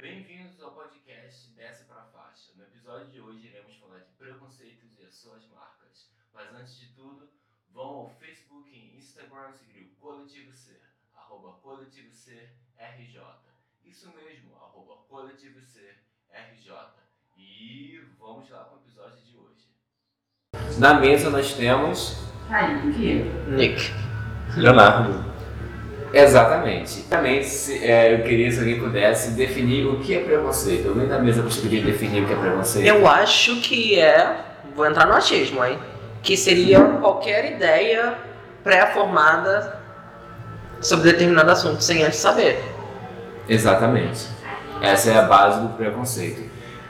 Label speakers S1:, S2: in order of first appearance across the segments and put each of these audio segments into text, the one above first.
S1: Bem-vindos ao podcast Desce pra Faixa. No episódio de hoje iremos falar de preconceitos e as suas marcas. Mas antes de tudo, vão ao Facebook e Instagram seguir o Coletivo Ser, arroba Coletivo Ser RJ. Isso mesmo, arroba Coletivo Ser RJ. E vamos lá com o episódio de hoje. Na mesa nós temos
S2: Kaique.
S3: Nick.
S4: Leonardo.
S1: Exatamente. Também se, é, eu queria se alguém pudesse definir o que é preconceito. Alguém da mesa conseguiria definir o que é preconceito?
S3: Eu acho que é. Vou entrar no achismo, hein? Que seria qualquer ideia pré-formada sobre determinado assunto sem antes saber.
S1: Exatamente. Essa é a base do preconceito.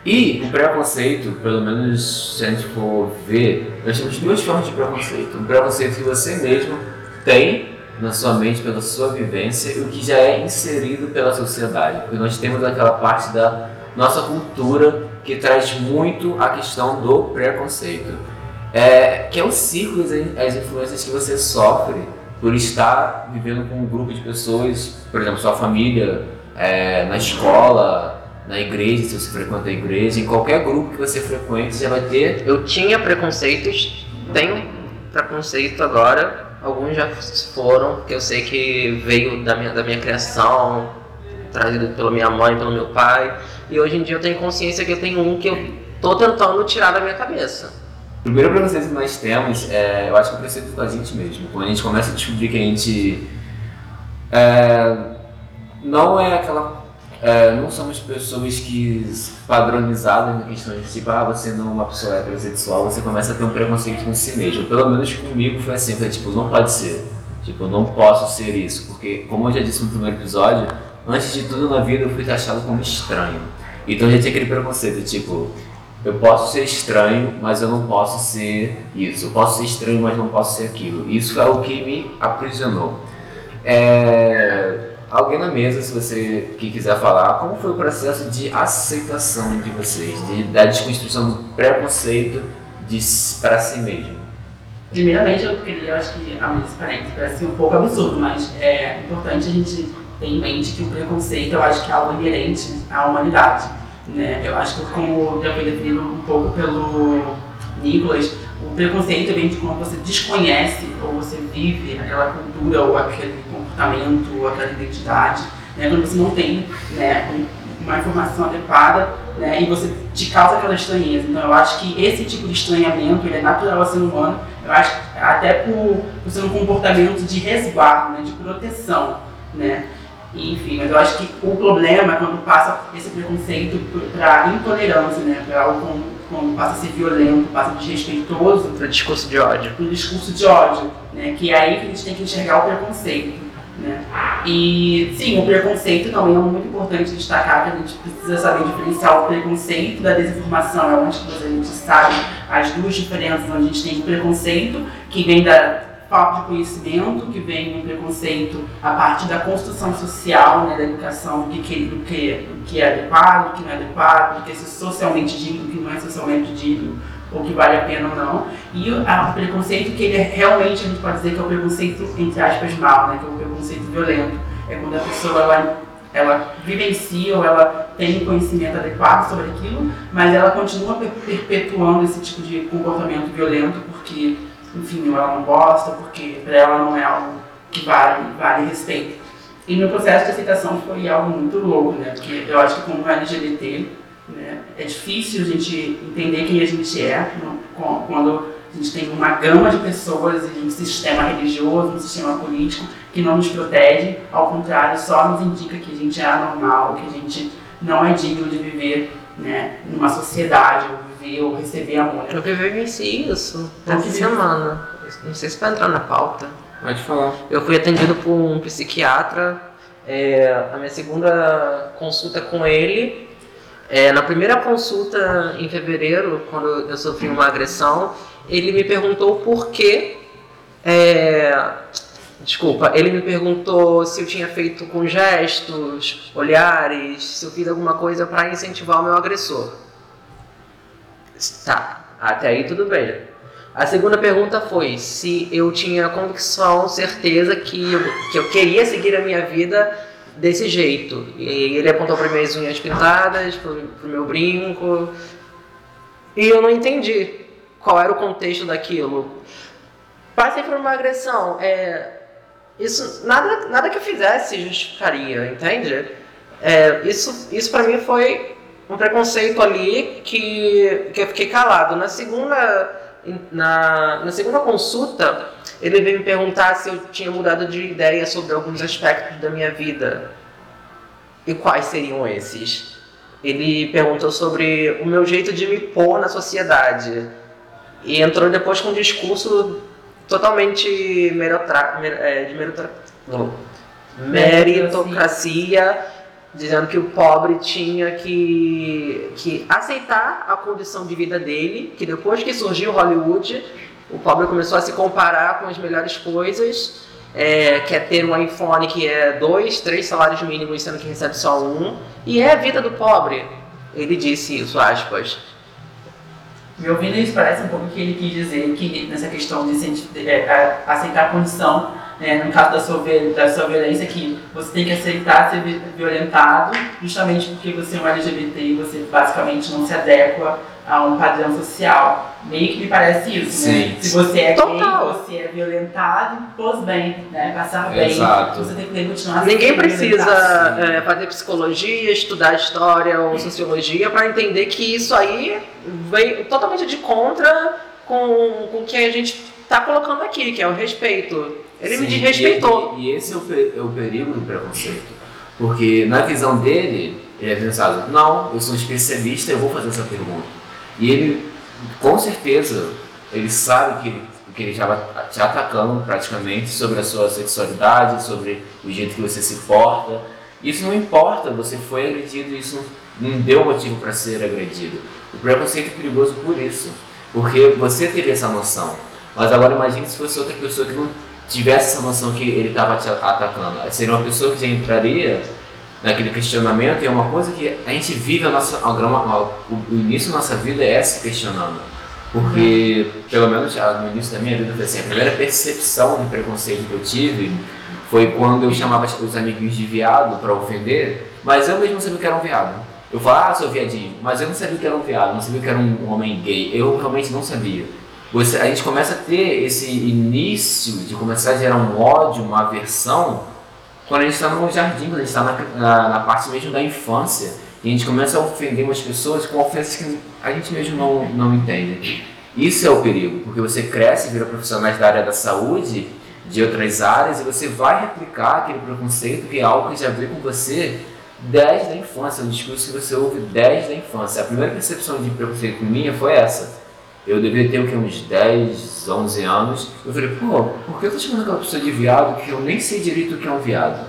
S1: E o preconceito, pelo menos se a gente for ver, nós temos duas formas de preconceito. Um preconceito que você mesmo tem na sua mente pela sua vivência e o que já é inserido pela sociedade. Porque nós temos aquela parte da nossa cultura que traz muito a questão do preconceito. É, que é o ciclo, as influências que você sofre por estar vivendo com um grupo de pessoas, por exemplo, sua família, é, na escola, na igreja, se você frequenta a igreja, em qualquer grupo que você frequente, você vai ter.
S3: Eu tinha preconceitos, tenho preconceito agora, alguns já foram, que eu sei que veio da minha, da minha criação, trazido pela minha mãe, pelo meu pai, e hoje em dia eu tenho consciência que eu tenho um que eu tô tentando tirar da minha cabeça.
S1: O primeiro preconceito que nós temos, é, eu acho que é o preconceito com a gente mesmo. Quando a gente começa a descobrir que a gente é, não é aquela. É, não somos pessoas que padronizadas na questão de tipo, ah, você não é uma pessoa heterossexual, você começa a ter um preconceito com si mesmo. Pelo menos comigo foi assim, foi tipo, não pode ser. Tipo, eu não posso ser isso, porque como eu já disse no primeiro episódio, antes de tudo na vida eu fui taxado como estranho. Então já tinha aquele preconceito, tipo, eu posso ser estranho, mas eu não posso ser isso. Eu posso ser estranho, mas não posso ser aquilo. Isso é o que me aprisionou. É... Alguém na mesa, se você que quiser falar, como foi o processo de aceitação de vocês, de, da desconstrução do preconceito de, para si mesmo?
S2: Primeiramente, eu queria, eu acho que a esse parênteses parece um pouco absurdo, mas é importante a gente ter em mente que o preconceito, eu acho que é algo inerente à humanidade. Né? Eu acho que, como já foi definido um pouco pelo Nicolas, o preconceito vem de quando você desconhece ou você vive aquela cultura ou aquele ou aquela identidade, né? quando você não tem né, uma informação adequada né, e você te causa aquela estranheza. Então eu acho que esse tipo de estranhamento ele é natural ao ser humano, eu acho até por, por ser um comportamento de resguardo, né, de proteção. Né? Enfim, mas eu acho que o problema é quando passa esse preconceito para intolerância, né? Para algo quando passa a ser violento, passa a ser desrespeitoso.
S3: Para discurso de ódio.
S2: Para discurso de ódio, né? Que é aí que a gente tem que enxergar o preconceito. Né? E sim, o preconceito também é muito importante destacar que a gente precisa saber diferenciar o preconceito da desinformação, é onde a gente sabe as duas diferenças, onde a gente tem o preconceito que vem da falta de conhecimento, que vem um preconceito a partir da construção social, né, da educação, do que, do que, do que é adequado, do que não é adequado, do que é socialmente digno, do que não é socialmente digno, ou que vale a pena ou não. E o, o preconceito que ele é, realmente, a gente pode dizer que é o preconceito, entre aspas, mal, né, que é o preconceito violento. É quando a pessoa ela, ela vivencia ou ela tem conhecimento adequado sobre aquilo, mas ela continua perpetuando esse tipo de comportamento violento porque enfim, ela não gosta, porque para ela não é algo que vale, vale respeito. E meu processo de aceitação foi algo muito louco, né? Porque eu acho que como LGBT, né, é difícil a gente entender quem a gente é quando a gente tem uma gama de pessoas e um sistema religioso, um sistema político que não nos protege, ao contrário, só nos indica que a gente é anormal, que a gente não é digno de viver né, numa sociedade ou viver ou receber amor.
S3: Eu vivenci isso essa semana. Não sei se vai entrar na pauta.
S1: Pode falar.
S3: Eu fui atendido por um psiquiatra. É, a minha segunda consulta com ele. É, na primeira consulta em fevereiro, quando eu sofri uma agressão, ele me perguntou por que. É, desculpa, ele me perguntou se eu tinha feito com gestos, olhares, se eu fiz alguma coisa para incentivar o meu agressor. Tá, até aí tudo bem. A segunda pergunta foi se eu tinha convicção, certeza que eu, que eu queria seguir a minha vida desse jeito. E ele apontou para minhas unhas pintadas, para o meu brinco. E eu não entendi qual era o contexto daquilo. Passei por uma agressão. É, isso, nada, nada que eu fizesse justificaria, entende? É, isso isso para mim foi um preconceito ali que, que eu fiquei calado. Na segunda, na, na segunda consulta, ele veio me perguntar se eu tinha mudado de ideia sobre alguns aspectos da minha vida. E quais seriam esses? Ele perguntou sobre o meu jeito de me pôr na sociedade. E entrou depois com um discurso totalmente merotra, é, de merotra, meritocracia, dizendo que o pobre tinha que, que aceitar a condição de vida dele, que depois que surgiu Hollywood, o pobre começou a se comparar com as melhores coisas, é, quer ter um iPhone que é dois, três salários mínimos, sendo que recebe só um, e é a vida do pobre. Ele disse isso, aspas.
S2: Me ouvindo isso, parece um pouco que ele quis dizer que nessa questão de é, aceitar a condição, né, no caso da sua, da sua violência, que você tem que aceitar ser violentado justamente porque você é um LGBT e você basicamente não se adequa a um padrão social. Meio que me parece isso, né? Sim. né? Se você é Total. gay, você é violentado, pôs bem, né? Passar Exato. bem. Você tem que continuar
S3: Ninguém precisa é, fazer psicologia, estudar história ou sociologia para entender que isso aí vem totalmente de contra com, com o que a gente está colocando aqui, que é o respeito. Ele Sim, me desrespeitou.
S1: E, e esse é o, é o perigo do preconceito. Porque na visão dele, ele é pensado, não, eu sou um especialista, eu vou fazer essa pergunta. E ele, com certeza, ele sabe que, que ele estava te atacando praticamente sobre a sua sexualidade, sobre o jeito que você se porta. Isso não importa, você foi agredido, isso não deu motivo para ser agredido. O preconceito é perigoso por isso, porque você teve essa noção. Mas agora imagine se fosse outra pessoa que não tivesse essa noção que ele estava te atacando. Seria uma pessoa que já entraria naquele questionamento e é uma coisa que a gente vive a nossa, a grama, o, início da nossa vida é se questionando. Porque, pelo menos no início da minha vida, assim, a primeira percepção de preconceito que eu tive foi quando eu chamava os amiguinhos de viado para ofender, mas eu mesmo não sabia que era um viado. Eu falava, ah, sou viadinho, mas eu não sabia que era um viado, não sabia que era um homem gay. Eu realmente não sabia. Você, a gente começa a ter esse início de começar a gerar um ódio, uma aversão, quando a gente está no jardim, quando a gente está na, na, parte mesmo da infância, e a gente começa a ofender umas pessoas com ofensas que a gente mesmo não, não entende. Isso é o perigo, porque você cresce, vira profissionais da área da saúde, de outras áreas, e você vai replicar aquele preconceito que é algo que já veio com você desde a infância, um discurso que você ouve desde a infância. A primeira percepção de preconceito minha foi essa. Eu deveria ter o que, uns 10, 11 anos. Eu falei, pô, por que eu tô chamando aquela pessoa de viado que eu nem sei direito o que é um viado?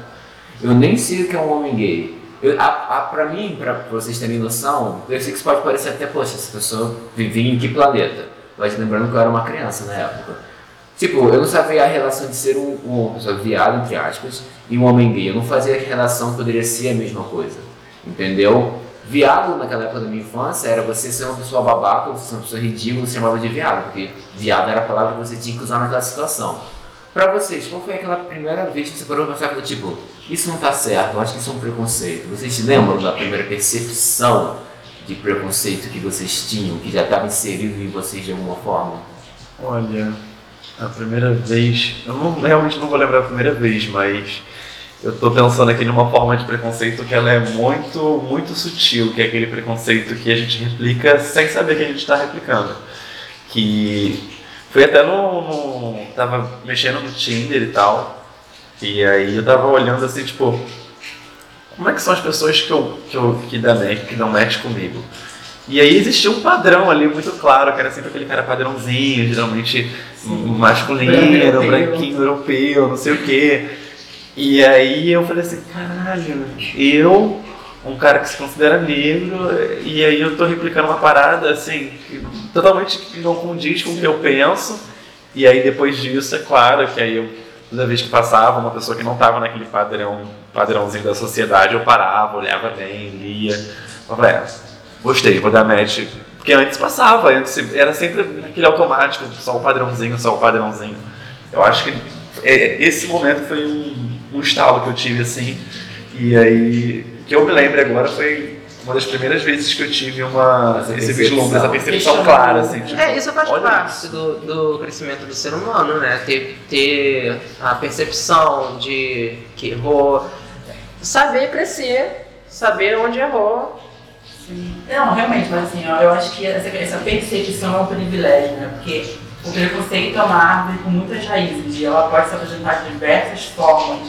S1: Eu nem sei o que é um homem gay. Eu, a, a, pra mim, pra vocês terem noção, eu sei que isso pode parecer até, poxa, essa pessoa vivia em que planeta? Mas lembrando que eu era uma criança na época. Tipo, eu não sabia a relação de ser um, pessoa viado, entre aspas, e um homem gay. Eu não fazia a relação que poderia ser a mesma coisa. Entendeu? Viado, naquela época da minha infância, era você ser uma pessoa babaca, você ser uma pessoa ridícula, você chamava de viado, porque viado era a palavra que você tinha que usar naquela situação. Pra vocês, qual foi aquela primeira vez que você parou pra pensar tipo, isso não tá certo, eu acho que isso é um preconceito? Vocês lembram da primeira percepção de preconceito que vocês tinham, que já estava inserido em vocês de alguma forma?
S4: Olha, a primeira vez, eu não, realmente não vou lembrar a primeira vez, mas eu estou pensando aqui numa forma de preconceito que ela é muito, muito sutil, que é aquele preconceito que a gente replica sem saber que a gente está replicando. Que foi até no, no. tava mexendo no Tinder e tal. E aí eu tava olhando assim, tipo, como é que são as pessoas que, eu, que, eu, que, dão, que dão match comigo? E aí existia um padrão ali muito claro, que era sempre aquele cara padrãozinho, geralmente Sim. masculino, branquinho, europeu, não sei o quê. E aí eu falei assim, caralho, eu, um cara que se considera negro, e aí eu tô replicando uma parada assim, totalmente não condiz com o que eu penso. E aí depois disso, é claro que aí eu, toda vez que passava uma pessoa que não estava naquele padrão, padrãozinho da sociedade, eu parava, olhava bem, lia. Eu falei, é, gostei, vou dar match. Porque antes passava, antes era sempre aquele automático, só o padrãozinho, só o padrãozinho. Eu acho que é, esse momento foi um um estalo que eu tive assim. E aí, o que eu me lembro agora foi uma das primeiras vezes que eu tive uma,
S1: Essa
S4: esse vislumbre, essa percepção clara, assim, tipo,
S3: É, isso faz parte
S4: isso.
S3: do, do crescimento do ser humano, né? Ter, ter a percepção de que errou, saber crescer, saber onde errou.
S2: Não, realmente, mas assim, ó, eu acho que essa, essa percepção é um privilégio, né? Porque o preconceito é uma árvore com muitas raízes e ela pode se apresentar de diversas formas.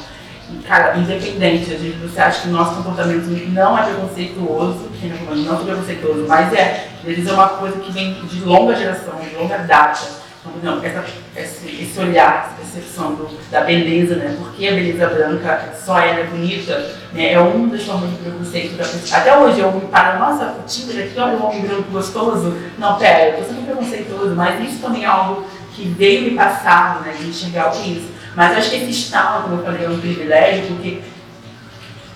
S2: Cara, independente, às vezes você acha que o nosso comportamento não é preconceituoso, que não é preconceituoso, mas é, vezes é uma coisa que vem de longa geração, de longa data. Então, essa, esse, esse olhar, essa percepção do, da beleza, né? Porque a beleza branca só ela é bonita, né? É uma das formas de preconceito da pessoa. Até hoje eu me paro, nossa, o aqui, olha o homem branco gostoso. Não, pera, eu tô sendo preconceituoso, mas isso também é algo que veio me passar, né? De enxergar o que é isso. Mas acho que esse estado, como eu falei, é um privilégio, porque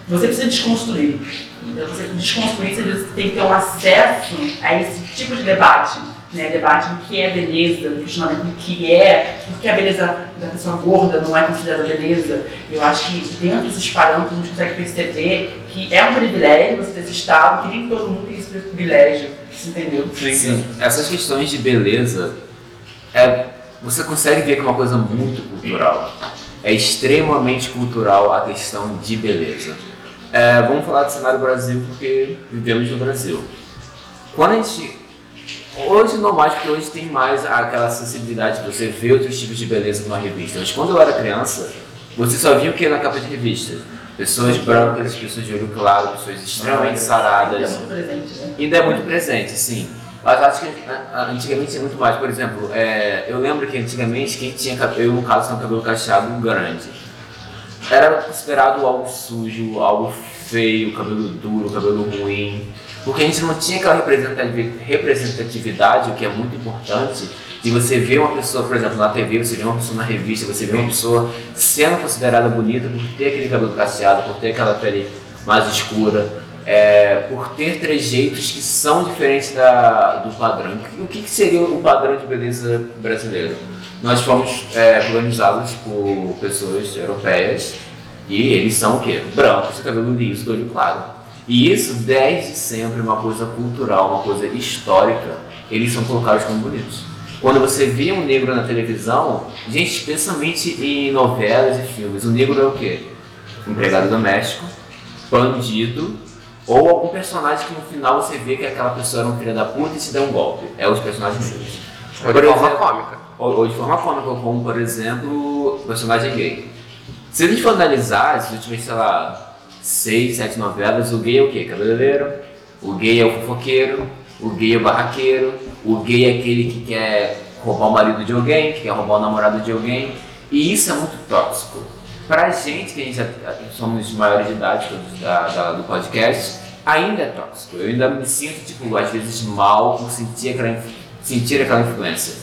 S2: você precisa desconstruir. Então, você desconstruir, você tem que ter um acesso a esse tipo de debate. Né? Debate do que é beleza, do questionamento do que é, por que a beleza da pessoa gorda não é considerada beleza. Eu acho que dentro desses parâmetros a gente consegue perceber que é um privilégio você ter esse estado, que nem todo mundo tem esse privilégio. Entendeu?
S4: Sim,
S1: Sim, essas questões de beleza, é, você consegue ver que é uma coisa muito cultural. É extremamente cultural a questão de beleza. É, vamos falar do cenário Brasil porque vivemos no Brasil. Quando a gente. Hoje não mais, porque hoje tem mais aquela sensibilidade de você ver outros tipos de beleza numa revista. Mas quando eu era criança, você só via o que na capa de revista? Pessoas brancas, pessoas de olho claro, pessoas extremamente
S2: É
S1: saradas.
S2: muito presente, né?
S1: Ainda é muito presente, sim. Mas acho que ah, antigamente tinha muito mais. Por exemplo, é, eu lembro que antigamente quem tinha cabelo, eu no caso tinha um cabelo cacheado grande, era considerado algo sujo, algo feio, cabelo duro, cabelo ruim. Porque a gente não tinha aquela representativi- representatividade, o que é muito importante, de você ver uma pessoa, por exemplo, na TV, você vê uma pessoa na revista, você vê uma pessoa sendo considerada bonita por ter aquele cabelo cacheado, por ter aquela pele mais escura, é, por ter trejeitos que são diferentes da, do padrão. O que, que seria o padrão de beleza brasileiro? Nós fomos é, colonizados por pessoas europeias e eles são o quê? Brancos, cabelo liso, olho claro. E isso, desde sempre, é uma coisa cultural, uma coisa histórica, eles são colocados como bonitos. Quando você vê um negro na televisão, gente, especialmente em novelas e filmes, o negro é o quê? Empregado doméstico, bandido, ou algum personagem que no final você vê que aquela pessoa era um filho da puta e te deu um golpe. É os personagens negros.
S3: Ou
S1: Por
S3: de forma
S1: exemplo,
S3: cômica.
S1: ou, ou de forma cômica, como por exemplo, o personagem gay. Se a gente for analisar as últimas, sei lá, seis, sete novelas, o gay é o quê? Cabeleireiro, o gay é o fofoqueiro, o gay é o barraqueiro, o gay é aquele que quer roubar o marido de alguém, que quer roubar o namorado de alguém. E isso é muito tóxico. Pra gente, que a gente já somos maiores de idade todos da, da- do podcast, ainda é tóxico. Eu ainda me sinto, tipo, às vezes mal por sentir aquela, sentir aquela influência.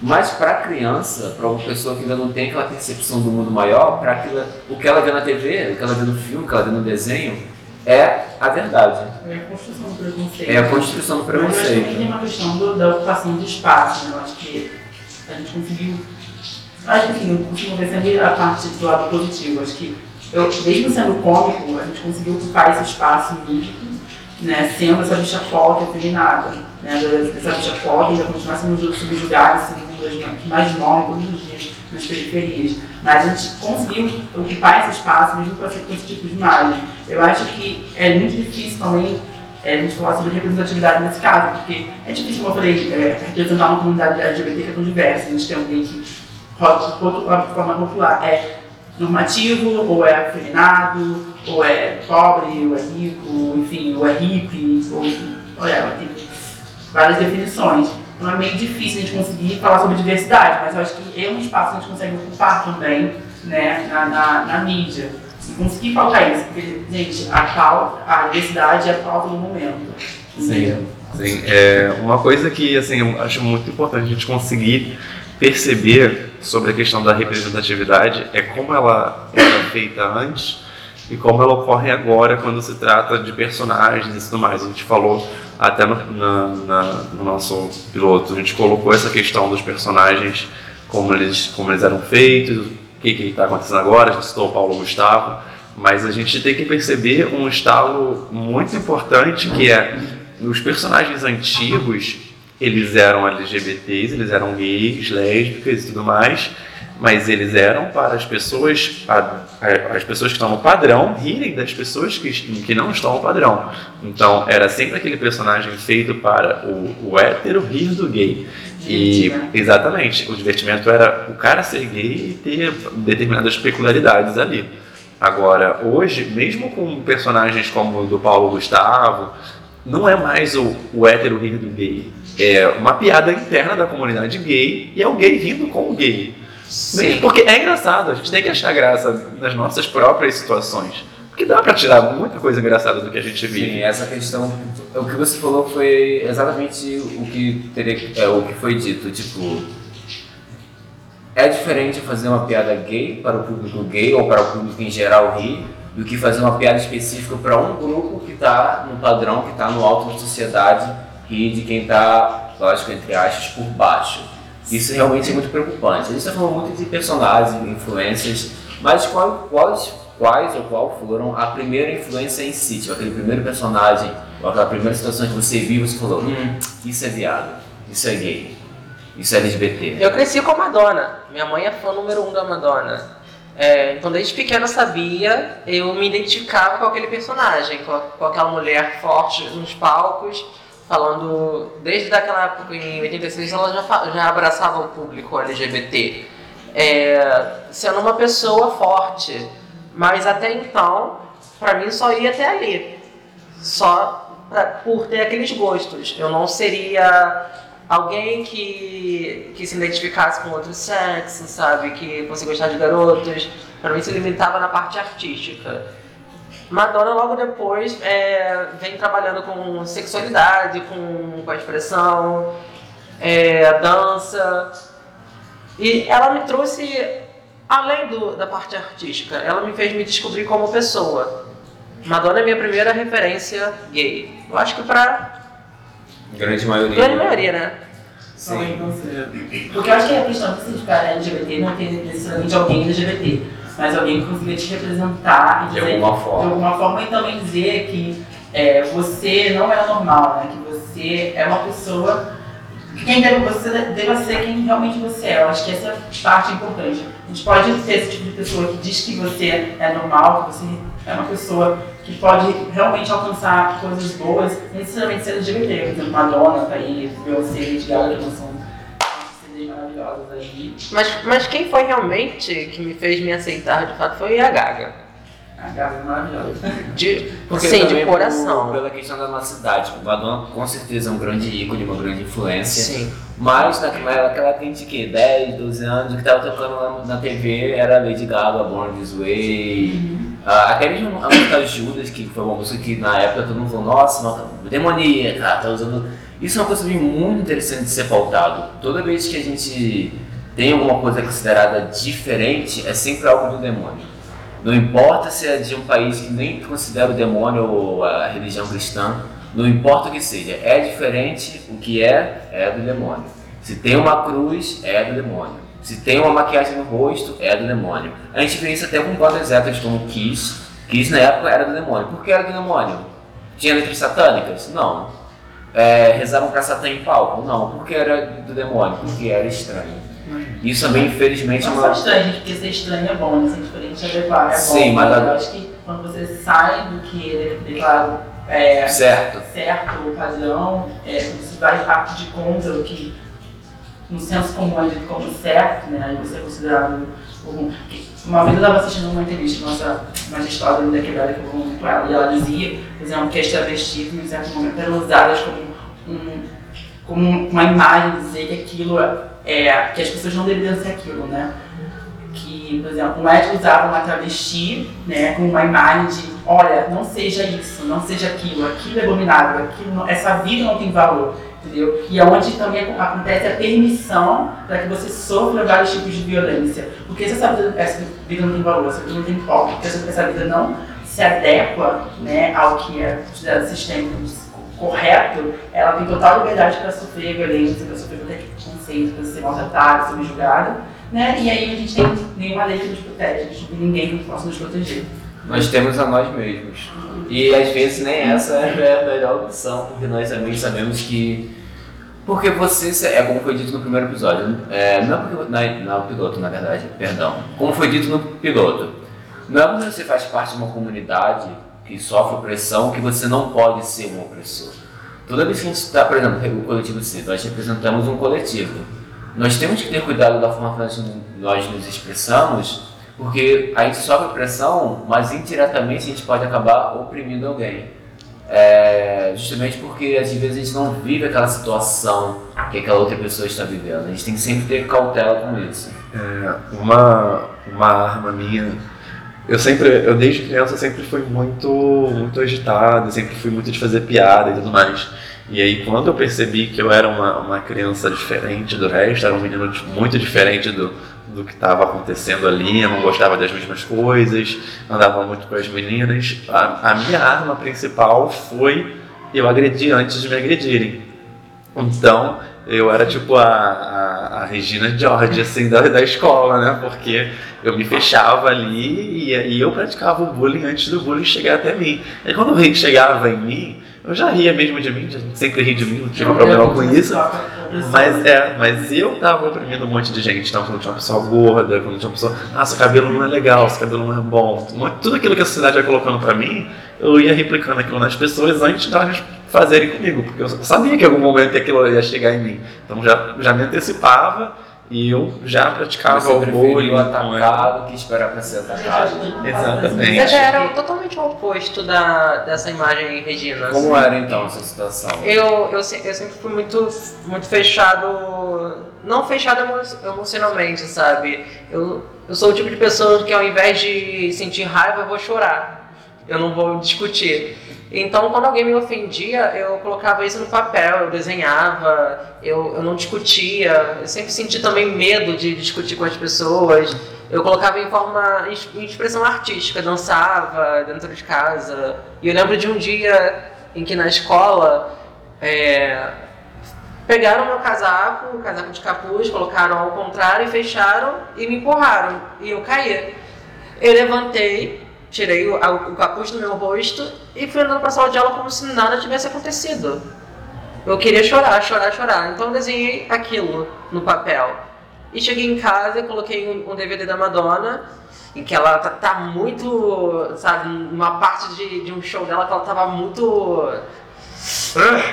S1: Mas para criança, para uma pessoa que ainda não tem aquela percepção do mundo maior, para o que ela vê na TV, o que ela vê no filme, o que ela vê no desenho, é a verdade.
S2: É a construção do preconceito.
S1: É a construção do
S2: Mas eu acho que
S1: preconceito.
S2: tem uma questão do- da ocupação de espaço, né? Eu acho que a gente conseguiu. Assim, eu consigo ver sempre a parte do lado positivo. Acho que eu, mesmo sendo cômico, a gente conseguiu ocupar esse espaço mítico, né? Sendo essa bicha forte afeminada. Né? Essa bicha forte ainda continuar sendo subjugada, sendo que mais morre todos os dias nas periferias. Mas a gente conseguiu ocupar esse espaço mesmo com esse tipo de imagem. Eu acho que é muito difícil também é, a gente falar sobre representatividade nesse caso, porque é difícil, como eu falei, é, representar uma comunidade LGBT que é tão diversa. A gente tem alguém que roda de forma popular. É normativo, ou é afeminado, ou é pobre, ou é rico, enfim, ou é hippie, ou olha, tem várias definições. Então é meio difícil a gente conseguir falar sobre diversidade, mas eu acho que é um espaço que a gente consegue ocupar também né, na, na, na mídia. E conseguir pautar isso, porque, gente, a, pauta, a diversidade é a pauta do momento. entendeu?
S4: Sim, é uma coisa que assim, eu acho muito importante a gente conseguir perceber sobre a questão da representatividade é como ela era feita antes e como ela ocorre agora quando se trata de personagens e tudo mais. A gente falou até no, na- na- no nosso piloto, a gente colocou essa questão dos personagens, como eles, como eles eram feitos, o que está acontecendo agora, a gente citou o Paulo Gustavo, Mas a gente tem que perceber um estalo muito importante que é os personagens antigos, eles eram LGBTs, eles eram gays, lésbicas e tudo mais, mas eles eram para as pessoas, as pessoas que estão no padrão, rirem das pessoas que, que não estão no padrão. Então era sempre aquele personagem feito para o, o hétero rir do gay. E exatamente, o divertimento era o cara ser gay e ter determinadas peculiaridades ali. Agora, hoje, mesmo com personagens como o do Paulo Gustavo, não é mais o, o hétero rir do gay. É uma piada interna da comunidade gay e é o gay rindo com o gay. Sim. Porque é engraçado, a gente tem que achar graça nas nossas próprias situações. Porque dá pra tirar muita coisa engraçada do que a gente vive.
S1: Sim, essa questão. O que você falou foi exatamente o que, teria, é, o que foi dito. Tipo, é diferente fazer uma piada gay para o público gay ou para o público em geral rir do que fazer uma piada específica para um grupo que está no padrão, que está no alto da sociedade rir de quem está, lógico, entre aspas, por baixo. Isso realmente é muito preocupante. A gente está falando muito de personagens, influências, mas qual, quais, quais ou qual foram a primeira influência em si? Tipo, aquele primeiro personagem, ou aquela primeira situação que você viu e você falou, hum, isso é viado, isso é gay, isso é LGBT.
S3: Eu cresci com a Madonna. Minha mãe é fã número um da Madonna. É, então desde pequena eu sabia, eu me identificava com aquele personagem, com, com aquela mulher forte nos palcos, falando desde daquela época em 86 ela já, já abraçava o público LGBT, é, sendo uma pessoa forte, mas até então para mim só ia até ali, só pra, por ter aqueles gostos. Eu não seria alguém que, que se identificasse com outro sexo, sabe? Que fosse gostar de garotos. Para mim se limitava na parte artística. Madonna logo depois é, vem trabalhando com sexualidade, com, com a expressão, é, dança. E ela me trouxe, além do, da parte artística, ela me fez me descobrir como pessoa. Madonna é minha primeira referência gay. Eu acho que pra
S1: Grande maioria.
S3: grande maioria, né?
S2: Sim. Porque eu acho que a questão de se LGBT não tem necessariamente alguém LGBT, mas alguém que consiga te representar e
S1: De
S2: dizer,
S1: alguma forma.
S2: de alguma forma e também dizer que é, você não é normal, né? Que você é uma pessoa. que Quem deve, você deva ser quem realmente você é. Eu acho que essa é a parte importante. A gente pode ter esse tipo de pessoa que diz que você é normal, que você é uma pessoa que pode realmente alcançar coisas boas, não necessariamente ser LGBT. Por exemplo, Madonna tá aí, Beyoncé, Lady Gaga, que são
S3: Mas, mas quem foi realmente que me fez me aceitar de fato foi a Gaga.
S2: A Gaga é maravilhosa.
S3: De,
S1: Porque
S3: sim, de coração.
S1: por- pela questão da nossa idade. O Madonna com certeza é um grande ícone, uma grande influência.
S3: Sim.
S1: Mas naquela época a gente que 10, 12 anos, o que tava tocando lá na TV era Lady Gaga, Born This Way. Ah, até mesmo a música Judas, que foi uma música que na época todo mundo falou, nossa, uma demoníaca, tá usando. Isso é uma coisa muito interessante de ser pautado. Toda vez que a gente tem alguma coisa considerada diferente, é sempre algo do demônio. Não importa se é de um país que nem considera o demônio ou a religião cristã, não importa o que seja, é diferente, o que é, é do demônio. Se tem uma cruz, é do demônio. Se tem uma maquiagem no rosto, é do demônio. A gente vê isso até com bandas héteras como Kiss. Kiss na época era do demônio. Por que era do demônio? Tinha letras satânicas? Não. É, rezavam pra Satã em palco? Não. Por que era do demônio? Porque era estranho. Isso também, infelizmente, é
S2: Não
S1: uma...
S2: só estranho, porque ser estranho é bom, né? Ser diferente é adequado, é bom.
S1: Sim, mas
S2: eu
S1: a-
S2: acho que quando você sai do que é declarado é,
S1: Certo.
S2: certo, o padrão, é, você vai partir de contra o que no senso comum é dito como certo, né? Aí você é considerado. Uma vez eu estava assistindo uma entrevista nossa magistrada da quebrada que eu vou ela, e ela dizia, por exemplo, que as travestis, em certo momento, eram usadas como, um, como uma imagem, dizer que aquilo é. que as pessoas não deveriam ser aquilo, né? que, por exemplo, um médico usava uma travesti, né, com uma imagem de, olha, não seja isso, não seja aquilo, aquilo é abominável, aquilo não- essa vida não tem valor, entendeu? E é onde também ac- acontece a permissão para que você sofra vários tipos de violência. Porque se essa vida, essa vida não tem valor, essa vida não tem foco, porque essa, vida não se adequa, né, ao que é considerado sistêmico correto, ela tem total liberdade para sofrer violência, para sofrer qualquer tipo preconceito, para ser maltratada, ser subjugada né? E aí a gente tem nenhuma lei que nos protege, a gente não ninguém possa nos proteger.
S1: Nós temos a nós mesmos. E às vezes nem essa é a melhor opção, porque nós também sabemos que. Porque você, é como foi dito no primeiro episódio, é, não é porque. Na, no piloto, na verdade, perdão. Como foi dito no piloto, não é porque você faz parte de uma comunidade que sofre opressão que você não pode ser um opressor. Toda vez que a gente está, por exemplo, o coletivo C, nós representamos um coletivo. Nós temos que ter cuidado da forma que nós nos expressamos, porque a gente sofre opressão, mas indiretamente a gente pode acabar oprimindo alguém. É, justamente porque às vezes a gente não vive aquela situação que aquela outra pessoa está vivendo. A gente tem que sempre ter cautela com isso.
S4: É, uma, uma arma minha eu sempre, eu desde criança sempre fui muito, muito agitado, sempre fui muito de fazer piada e tudo mais. E aí quando eu percebi que eu era uma, uma criança diferente do resto, era um menino muito diferente do, do que estava acontecendo ali, eu não gostava das mesmas coisas, andava muito com as meninas, a, a minha arma principal foi eu agredir antes de me agredirem. Então, eu era tipo a, a, a Regina George, assim, da, da escola, né? Porque eu me fechava ali e, e eu praticava o bullying antes do bullying chegar até mim. E quando o bullying chegava em mim, eu já ria mesmo de mim, sempre ri de mim, não tive problema com isso. Mas é, mas eu tava oprimindo um monte de gente. Então, quando tinha uma pessoa gorda, quando tinha uma pessoa, ah, seu cabelo não é legal, seu cabelo não é bom. Tudo aquilo que a sociedade ia colocando pra mim, eu ia replicando aquilo nas pessoas antes delas fazerem comigo, porque eu sabia que em algum momento aquilo ia chegar em mim. Então já, já me antecipava e eu já praticava
S1: Você
S4: o bullying.
S1: atacado que esperar para ser atacado.
S4: Exatamente.
S3: Você já era totalmente o oposto da, dessa imagem, Regina.
S1: Como era então essa situação?
S3: Eu, eu, eu sempre fui muito, muito fechado, não fechado emocionalmente, sabe? Eu, eu sou o tipo de pessoa que ao invés de sentir raiva, eu vou chorar. Eu não vou discutir. Então, quando alguém me ofendia, eu colocava isso no papel, eu desenhava, eu, eu não discutia. Eu sempre senti também medo de discutir com as pessoas. Eu colocava em forma, em expressão artística, dançava dentro de casa. E eu lembro de um dia em que na escola é, pegaram meu casaco, o casaco de capuz, colocaram ao contrário e fecharam e me empurraram. E eu caí. Eu levantei, tirei o, o capuz do meu rosto e fui andando para a sala de aula como se nada tivesse acontecido. Eu queria chorar, chorar, chorar. Então eu desenhei aquilo no papel. E cheguei em casa e coloquei um, DVD da Madonna, em que ela tá, tá muito, sabe, uma parte de, de, um show dela que ela tava muito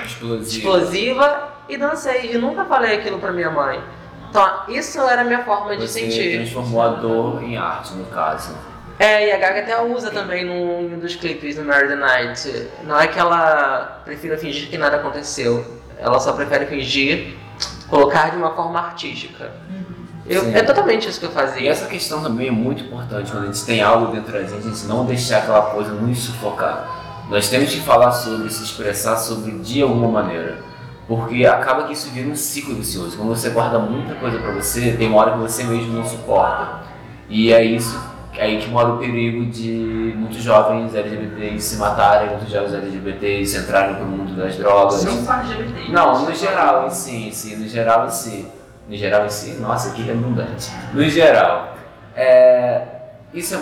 S1: explosiva.
S3: explosiva e dancei. E nunca falei aquilo pra minha mãe. Então, isso era a minha forma de
S1: Você
S3: sentir.
S1: transformou a dor em arte, no caso.
S3: É, e a Gaga até usa também num dos clipes do Mary the Night. Não é que ela prefira fingir que nada aconteceu. Ela só prefere fingir, colocar de uma forma artística. Eu, é totalmente isso que eu fazia.
S1: E essa questão também é muito importante quando a gente tem algo dentro da gente, a gente não deixar aquela coisa nos sufocar. Nós temos que falar sobre, se expressar sobre de alguma maneira. Porque acaba que isso vira um ciclo vicioso. Quando você guarda muita coisa para você, tem uma hora que você mesmo não suporta. E é isso é aí que mora o perigo de muitos jovens LGBTs se matarem, muitos jovens LGBTs entrarem no mundo das drogas.
S2: Não só LGBT.
S1: Não, no geral em si, sim, no geral em si. No geral em si, nossa, que redundante. No geral, é, isso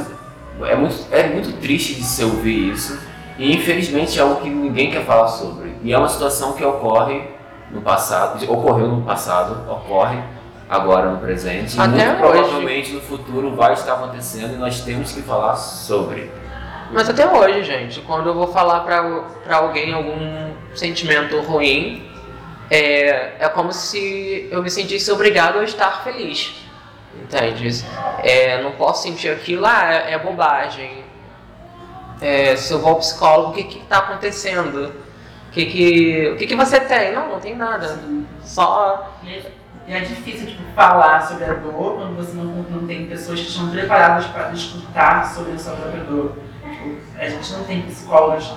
S1: é, é, muito, é muito triste de se ouvir isso e infelizmente é algo que ninguém quer falar sobre. E é uma situação que ocorre no passado, ocorreu no passado, ocorre agora no presente
S3: Até
S1: e muito
S3: hoje.
S1: provavelmente no futuro vai estar acontecendo e nós temos que falar sobre.
S3: Mas até hoje, gente, quando eu vou falar pra, pra alguém algum sentimento ruim, é, é como se eu me sentisse obrigado a estar feliz. Entende? É, não posso sentir aquilo, ah, é, é bobagem. É, se eu vou ao psicólogo, o que que tá acontecendo? O que que, o que que você tem? Não, não tem nada. Só
S2: e é difícil tipo, falar sobre a dor quando você não, não tem pessoas que estão preparadas para escutar sobre a sua própria dor. Tipo, a gente não tem psicólogos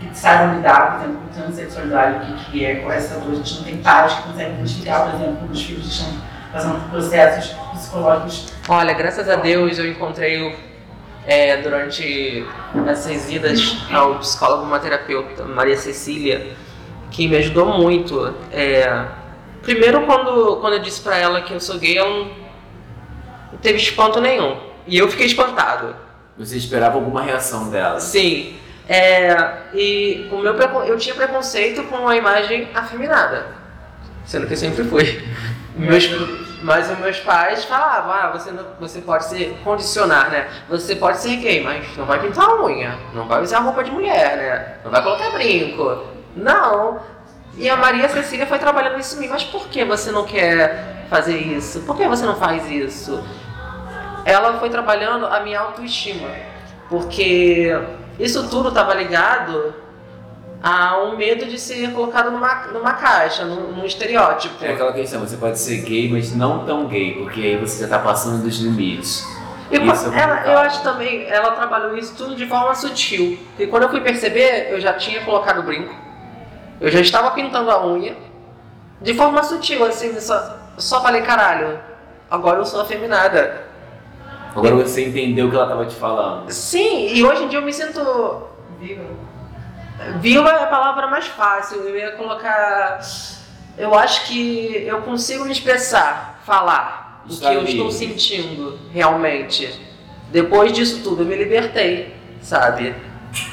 S2: que saibam lidar, por exemplo, com transexualidade, o que, que é com essa dor. A gente não tem pais que conseguem identificar, por exemplo, quando os filhos estão passando por processos psicológicos.
S3: Olha, graças a Deus eu encontrei é, durante essas idas ao psicólogo, uma terapeuta, Maria Cecília, que me ajudou muito. É, Primeiro, quando, quando eu disse pra ela que eu sou gay, ela não, não teve espanto nenhum. E eu fiquei espantado.
S1: Você esperava alguma reação dela?
S3: Sim. É, e o meu eu tinha preconceito com a imagem afeminada, sendo que sempre fui. Meus, mas os meus pais falavam, ah, você, não, você pode ser condicionar, né? Você pode ser gay, mas não vai pintar a unha, não vai usar roupa de mulher, né? Não vai colocar brinco. Não. E a Maria Cecília foi trabalhando isso em mim, mas por que você não quer fazer isso? Por que você não faz isso? Ela foi trabalhando a minha autoestima, porque isso tudo estava ligado a um medo de ser colocado numa, numa caixa, num, num estereótipo.
S1: É aquela questão, você pode ser gay, mas não tão gay, porque aí você já tá passando dos limites.
S3: E
S1: Isso é
S3: ela, eu acho também, ela trabalhou isso tudo de forma sutil. E quando eu fui perceber, eu já tinha colocado o brinco, eu já estava pintando a unha, de forma sutil, assim, só, só falei, caralho, agora eu sou afeminada.
S1: Agora você entendeu o que ela tava te falando.
S3: Sim, e hoje em dia eu me sinto
S2: Viva.
S3: Viva é a palavra mais fácil. Eu ia colocar. Eu acho que eu consigo me expressar, falar o que eu estou sentindo realmente. Depois disso tudo, eu me libertei, sabe?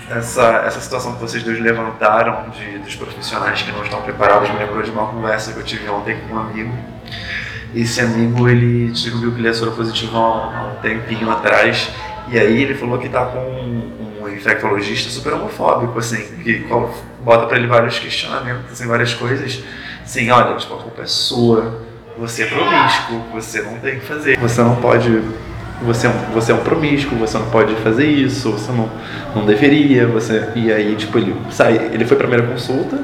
S4: Essa, essa situação que vocês dois levantaram de, dos profissionais que não estão preparados me lembrou de uma conversa que eu tive ontem com um amigo. Esse amigo, ele descobriu que ele é soropositivo há um, tempinho atrás. E aí ele falou que tá com um, um infectologista super homofóbico, assim, que bota pra ele vários questionamentos, assim, várias coisas. Assim, olha, tipo, a culpa é sua, você é promíscuo, você não tem que fazer, você não pode você é, um, você é um promíscuo, você não pode fazer isso, você não, não deveria, você. E aí, tipo, ele sai, ele foi pra primeira consulta,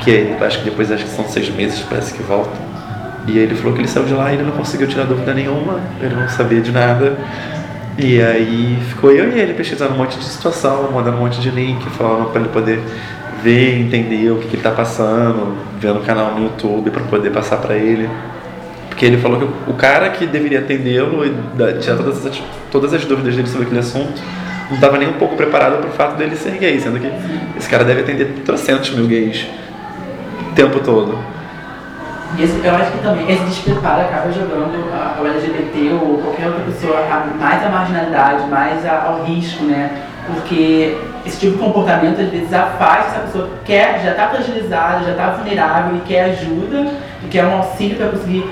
S4: que aí, acho que depois acho que são seis meses, parece que volta. E aí ele falou que ele saiu de lá e ele não conseguiu tirar dúvida nenhuma, ele não sabia de nada. E aí ficou eu e ele pesquisando um monte de situação, mandando um monte de link, falando pra ele poder ver, entender o que, que ele tá passando, vendo o canal no YouTube pra poder passar pra ele. Porque ele falou que o cara que deveria atendê-lo e tirar todas as, todas as dúvidas dele sobre aquele assunto não estava nem um pouco preparado para o fato dele ser gay, sendo que esse cara deve atender trocentos mil gays o tempo todo.
S2: E esse, eu acho que também esse despreparo acaba jogando a- o LGBT ou qualquer outra pessoa mais à marginalidade, mais a- ao risco, né? Porque esse tipo de comportamento às vezes afasta essa pessoa que quer, já está fragilizada, já está vulnerável e quer ajuda, e quer um auxílio para conseguir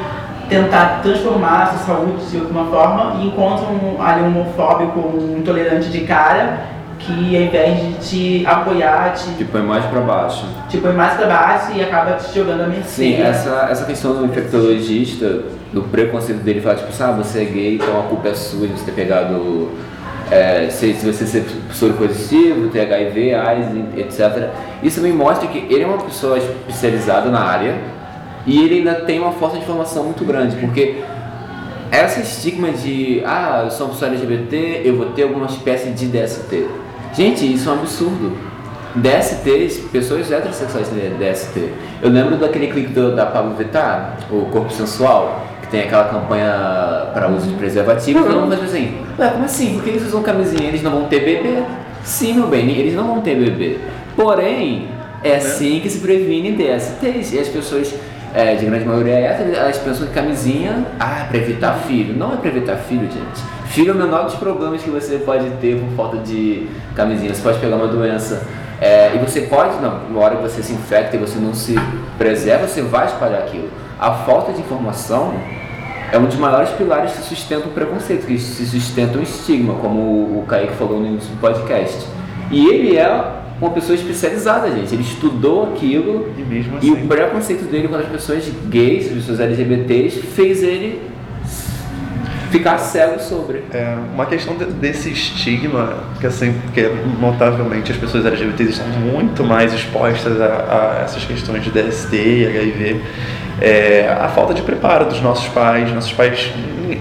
S2: tentar transformar a sua saúde de alguma forma e encontra um, ali um homofóbico, um intolerante de cara que ao invés de te apoiar, te,
S1: Tipo, é mais pra baixo.
S2: te põe mais para baixo e acaba te jogando a mercê.
S1: Sim, essa, essa questão do infectologista, do preconceito dele, falar tipo, ah, você é gay, então a culpa é sua de você ter pegado. é, se, se você ser soro positivo, ter HIV, AIDS, etc. Isso também mostra que ele é uma pessoa especializada na área e ele ainda tem uma falta de informação muito grande, porque essa estigma de, ah, eu sou uma pessoa LGBT, eu vou ter alguma espécie de DST. Gente, isso é um absurdo. DSTs, pessoas heterossexuais têm DST. Eu lembro daquele clipe do- da Pablo Vittar, o Corpo Sensual, que tem aquela campanha para uso de preservativo, e todo mundo faz assim, ué, como assim? Por que eles usam camisinha? Eles não vão ter bebê? Sim, meu bem, eles não vão ter bebê. Porém, é assim que se previne DSTs. E as pessoas, é, de grande maioria hétero, elas pensam que camisinha, ah, é pra evitar filho. Não é pra evitar filho, gente. Filho é o menor dos problemas que você pode ter por falta de camisinha. Você pode pegar uma doença. é, e você pode, não, na hora que você se infecta e você não se preserva, você vai espalhar aquilo. A falta de informação é um dos maiores pilares que sustenta o preconceito, que se sustenta o estigma, como o Kaique falou no início do podcast. E ele é uma pessoa especializada, gente. Ele estudou aquilo
S4: E mesmo
S1: e
S4: assim.
S1: o preconceito dele contra as pessoas gays, as pessoas LGBTs, fez ele ficar cego sobre.
S4: É, uma questão de- desse estigma, que assim, porque notavelmente as pessoas LGBTs estão muito mais expostas a, a essas questões de DST e HIV, é, a falta de preparo dos nossos pais. Nossos pais,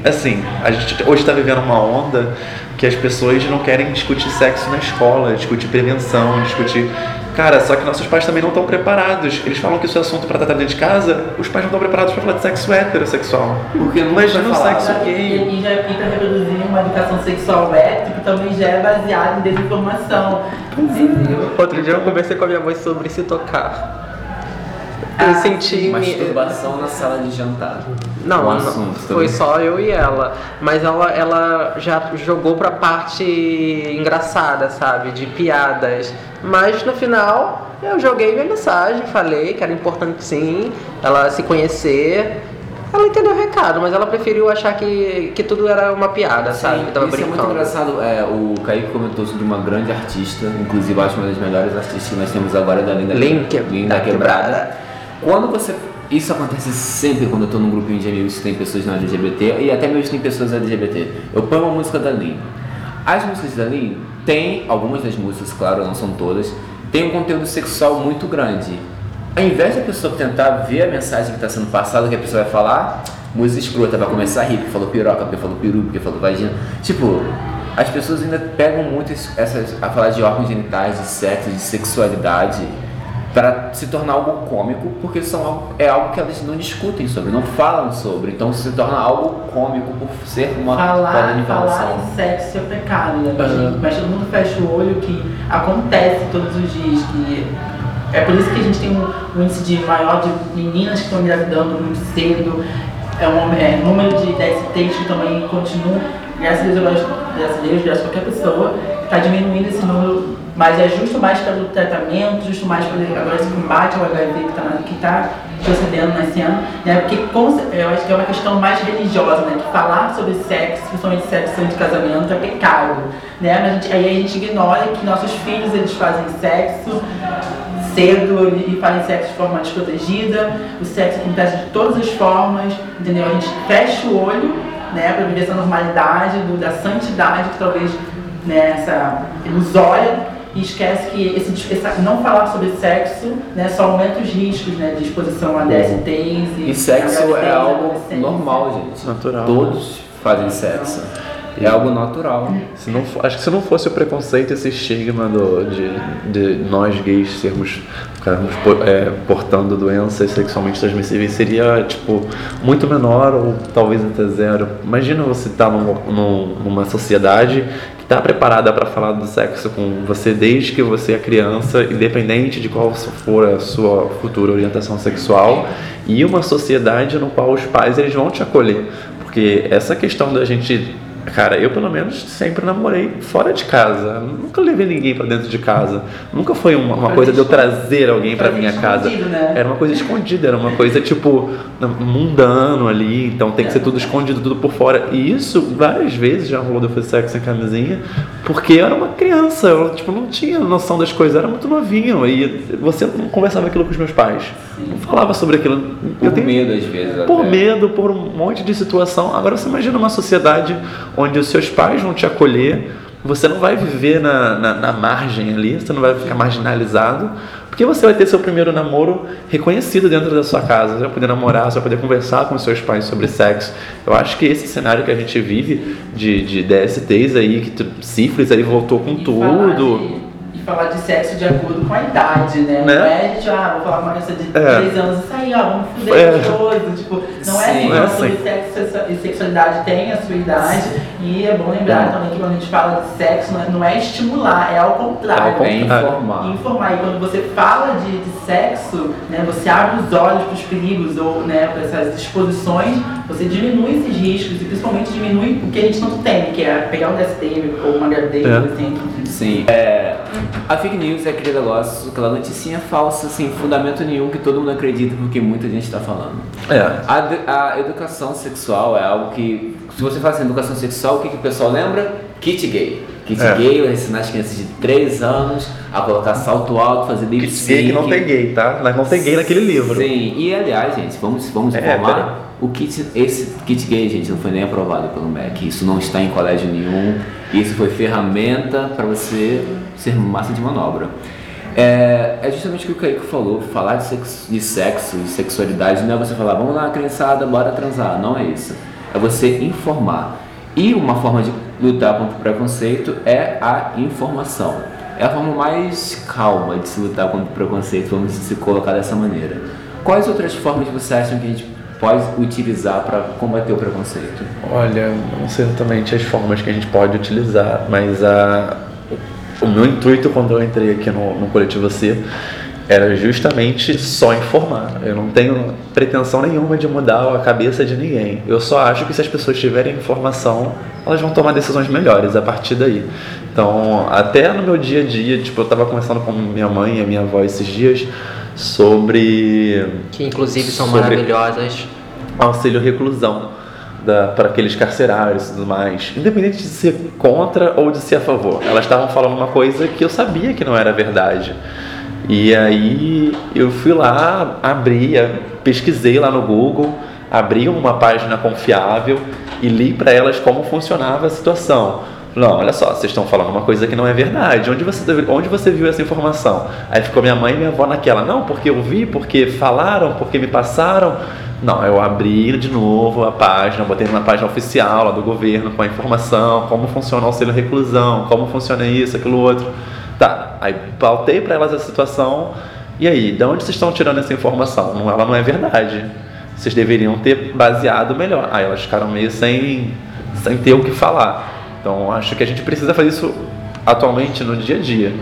S4: assim, a gente hoje está vivendo uma onda que as pessoas não querem discutir sexo na escola, discutir prevenção, discutir. Cara, só que nossos pais também não estão preparados. Eles falam que isso é assunto para tratar dentro de casa, os pais não estão preparados para falar de sexo heterossexual.
S1: Porque não
S4: Imagina o sexo gay.
S2: E, já e pra reproduzir uma educação sexual hétero que também já é baseada em desinformação. Entendeu?
S3: Outro dia eu conversei com a minha mãe sobre se tocar. Eu
S2: Ah,
S3: senti.
S1: Masturbação na sala de jantar.
S3: Não,
S1: Um
S3: não, foi
S1: também.
S3: só eu e ela. Mas ela, ela já jogou pra parte engraçada, sabe? De piadas. Mas no final eu joguei minha mensagem, falei que era importante sim ela se conhecer. Ela entendeu o recado, mas ela preferiu achar que, que tudo era uma piada, sabe? Que tava
S1: Isso é muito
S3: brincando.
S1: engraçado. É, o Kaique comentou sobre uma grande artista, inclusive acho uma das melhores artistas que nós temos agora da Linda,
S3: Link,
S1: Linda
S3: da
S1: Quebrada.
S3: Quebrada.
S1: Quando você. Isso acontece sempre quando eu tô num grupinho de amigos que tem pessoas não LGBT e até mesmo tem pessoas LGBT. Eu ponho uma música da Lin. As músicas da Lin tem, algumas das músicas, claro, não são todas, tem um conteúdo sexual muito grande. Ao invés da pessoa tentar ver a mensagem que está sendo passada, que a pessoa vai falar, música escrota, vai começar a rir, porque falou piroca, porque falou peru, porque falou vagina. Tipo, as pessoas ainda pegam muito es- essas, a falar de órgãos genitais, de sexo, de sexualidade, para se tornar algo cômico, porque são algo, é algo que elas não discutem sobre, não falam sobre. Então se torna algo cômico por ser uma
S2: Falar,
S1: forma de
S2: falar
S1: informação.
S2: em sexo é pecado, né? Mas,
S4: Aham.
S2: mas todo mundo fecha o olho que acontece todos os dias. Que é por isso que a gente tem um, um índice de maior de meninas que estão engravidando muito cedo. É um é, número de DSTs que também continua. Graças a Deus, graças a qualquer pessoa, está diminuindo esse número. Mas é justo mais pelo tratamento, justo mais pelo agora esse combate ao HIV que está que tá procedendo nesse ano, né? Porque eu acho que é uma questão mais religiosa, né? Que falar sobre sexo, principalmente sexo de casamento, é pecado, né? Mas a gente- aí a gente ignora que nossos filhos eles fazem sexo cedo e fazem sexo de forma desprotegida, o sexo acontece de todas as formas, entendeu? A gente fecha o olho, né, para viver essa normalidade, do, da santidade que talvez né, essa ilusória e esquece que esse, essa- não falar sobre sexo né, só aumenta os riscos né, de exposição a DSTs e,
S1: E sexo é algo normal, gente.
S4: Natural.
S1: Todos fazem sexo. É algo natural.
S4: Se não, fo- acho que se não fosse o preconceito, esse estigma do, de, de nós gays sermos ficarmos é, portando doenças sexualmente transmissíveis seria tipo muito menor ou talvez até zero. Imagina você estar num, num- numa sociedade que está preparada para falar do sexo com você desde que você é criança, independente de qual for a sua futura orientação sexual, e uma sociedade no qual os pais eles vão te acolher, porque essa questão da gente Cara, eu pelo menos sempre namorei fora de casa. Nunca levei ninguém pra dentro de casa. Nunca foi uma, uma coisa de eu trazer alguém pra
S2: Fazia
S4: minha casa.
S2: né?
S4: Era uma coisa escondida, era uma coisa tipo mundano ali, então tem que ser tudo escondido, tudo por fora. E isso várias vezes já rolou de eu fazer sexo sem camisinha, porque eu era uma criança, eu tipo, não tinha noção das coisas, eu era muito novinho. E você não conversava aquilo com os meus pais. Não falava sobre aquilo. Eu
S1: Por
S4: tenho
S1: medo, às vezes.
S4: por
S1: até.
S4: medo, por um monte de situação. Agora você imagina uma sociedade onde os seus pais vão te acolher, você não vai viver na, na, na margem ali, você não vai ficar marginalizado, porque você vai ter seu primeiro namoro reconhecido dentro da sua casa. Você vai poder namorar, você vai poder conversar com seus pais sobre sexo. Eu acho que esse cenário que a gente vive de, de DSTs aí, que sífilis aí voltou com
S2: E falar
S4: tudo.
S2: De- falar de sexo de acordo com a idade, né?
S4: Né?
S2: Não é a gente, ah, vou falar com uma criança de
S4: É.
S2: 3 anos, isso aí, ó, vamos fuder
S4: É.
S2: gostoso. Tipo, não é
S1: Sim.
S2: assim,
S4: Não é assim.
S2: sobre sexo e sexualidade tem a sua idade. E é bom lembrar também que quando a gente fala de sexo, não é- não é estimular, é ao contrário.
S1: É
S4: contrário.
S1: informar.
S2: E informar. E quando você fala de, de sexo, né, você abre os olhos para os perigos ou né, para essas exposições, você diminui esses riscos e principalmente diminui o que a gente não tem, que é pegar um DST ou uma gravidez
S4: É.
S2: adolescente.
S1: Sim. É, a fake news é aquele negócio, aquela noticinha falsa, sem fundamento nenhum, que todo mundo acredita porque muita gente está falando.
S4: É.
S1: A, a educação sexual é algo que, se você fala assim, educação sexual, o que, que o pessoal lembra? Kit gay. Kit
S4: É.
S1: gay vai ensinar as crianças de 3 anos a colocar salto alto, fazer lip
S4: Kit gay que não tem gay, tá? Mas não tem gay naquele livro.
S1: Sim, e aliás, gente, vamos, vamos
S4: É,
S1: informar. O kit, esse kit gay, gente, não foi nem aprovado pelo MEC. Isso não está em colégio nenhum. Isso foi ferramenta para você ser massa de manobra. É, é justamente o que o Kaique falou, falar de sexo, de sexo, de sexualidade, não é você falar, vamos lá, criançada, bora transar. Não é isso. É você informar. E uma forma de lutar contra o preconceito é a informação. É a forma mais calma de se lutar contra o preconceito, vamos se colocar dessa maneira. Quais outras formas você acha que a gente pode utilizar para combater o preconceito?
S4: Olha, não sei exatamente as formas que a gente pode utilizar, mas a, o meu intuito quando eu entrei aqui no, no Coletivo C era justamente só informar. Eu não tenho pretensão nenhuma de mudar a cabeça de ninguém. Eu só acho que se as pessoas tiverem informação, elas vão tomar decisões melhores a partir daí. Então, até no meu dia a dia, tipo, eu estava conversando com minha mãe e minha avó esses dias sobre
S3: Que inclusive são maravilhosas.
S4: auxílio reclusão para aqueles carcerários e tudo mais. Independente de ser contra ou de ser a favor. Elas estavam falando uma coisa que eu sabia que não era verdade. E aí eu fui lá, abri, pesquisei lá no Google, abri uma página confiável e li para elas como funcionava a situação. Não, olha só, vocês estão falando uma coisa que não é verdade. Onde você, onde você viu essa informação? Aí ficou minha mãe e minha avó naquela. Não, porque eu vi, porque falaram, porque me passaram. Não, eu abri de novo a página, botei numa página oficial lá do governo com a informação, como funciona o auxílio reclusão, como funciona isso, aquilo outro. Tá, aí pautei para elas a situação. E aí, de onde vocês estão tirando essa informação? Não, ela não é verdade. Vocês deveriam ter baseado melhor. Aí elas ficaram meio sem, sem ter o que falar. Então acho que a gente precisa fazer isso atualmente no dia a dia.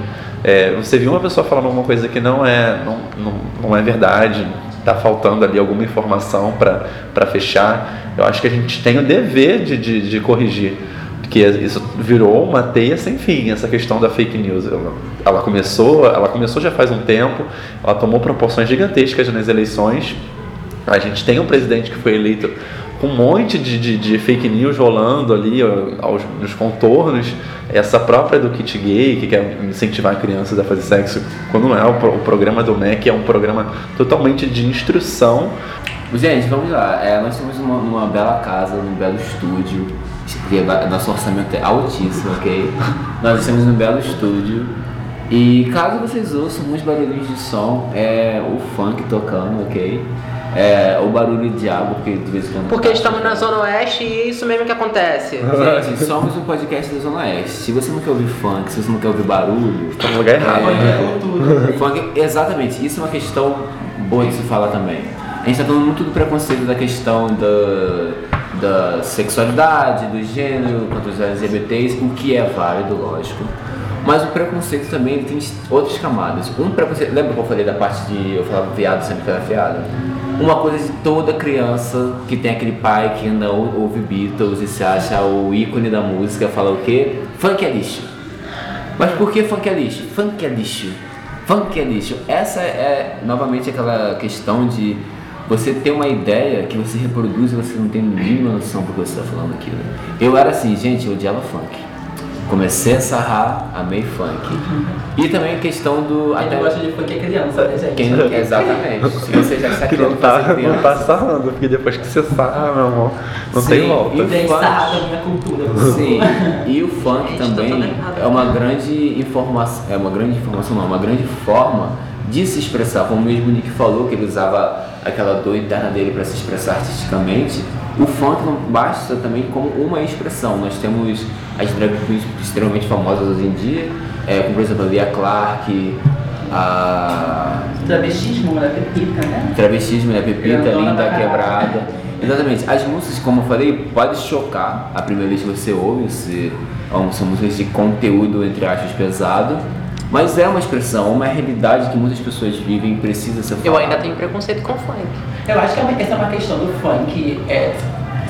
S4: É, você viu uma pessoa falando alguma coisa que não é, não, não, não é verdade, está faltando ali alguma informação para fechar, eu acho que a gente tem o dever de, de, de corrigir. Porque isso virou uma teia sem fim, essa questão da fake news. Ela, ela começou, ela começou já faz um tempo, ela tomou proporções gigantescas nas eleições. A gente tem um presidente que foi eleito com um monte de, de, de fake news rolando ali aos, nos contornos. Essa própria do kit gay, que quer incentivar crianças a fazer sexo, quando não é o, o programa do MEC, é um programa totalmente de instrução.
S1: Gente, vamos lá. É, nós estamos numa, bela casa, num belo estúdio. que Nosso orçamento é altíssimo, ok? nós estamos num belo estúdio. E caso vocês ouçam uns barulhinhos de som, é o funk tocando, ok? É o barulho de água, porque de vez em quando.
S3: Porque estamos na Zona Oeste e é isso mesmo que acontece.
S1: Gente, somos um podcast da Zona Oeste. Se você não quer ouvir funk, se você não quer ouvir barulho,
S4: Está no lugar errado.
S1: é, funk, exatamente, isso é uma questão boa de se falar também. A gente está falando muito do preconceito da questão da, da sexualidade, do gênero, contra os LGBTs, o que é válido, lógico. Mas o preconceito também tem outras camadas. Um preconceito, lembra que eu falei da parte de eu falava viado sempre que era fiado? Uma coisa de toda criança que tem aquele pai que ainda ou- ouve Beatles e se acha o ícone da música, fala o quê? Funk é lixo. Mas por que funk é lixo? Funk é lixo. Funk é lixo. Essa é novamente aquela questão de você ter uma ideia que você reproduz e você não tem a mínima noção do que você está falando aquilo. Eu era assim, gente, eu odiava funk. Comecei a sarrar, amei funk. E também a questão do.
S2: Quem não gosta de funk é criança, né, gente?
S1: Quem não, exatamente. Se você já está
S4: Que não
S1: criando
S4: tá, não
S1: criança.
S4: tá sarrando, porque depois que você sarra, meu irmão, não
S1: Sim,
S4: tem volta.
S1: e- funk.
S2: sarrar também é cultura.
S1: Sim, e o funk
S3: Gente, tá
S1: também é uma grande informação, é uma grande informação não, uma grande forma de se expressar, como mesmo o Nick falou, que ele usava aquela dor interna dele para se expressar artisticamente, o funk não basta também como uma expressão. Nós temos as drag queens extremamente famosas hoje em dia, é, como por exemplo a Lia Clark, a
S2: Travestismo, né? Pepita, né?
S1: Travestismo, né? Pepita,
S2: Grandona
S1: linda, quebrada. Exatamente. As músicas, como eu falei, pode chocar a primeira vez que você ouve, se, são músicas de conteúdo, entre aspas, pesado. Mas é uma expressão, uma realidade que muitas pessoas vivem e precisa ser falada.
S3: Eu ainda tenho preconceito com funk.
S2: Eu acho que é uma- essa é uma questão do funk, é,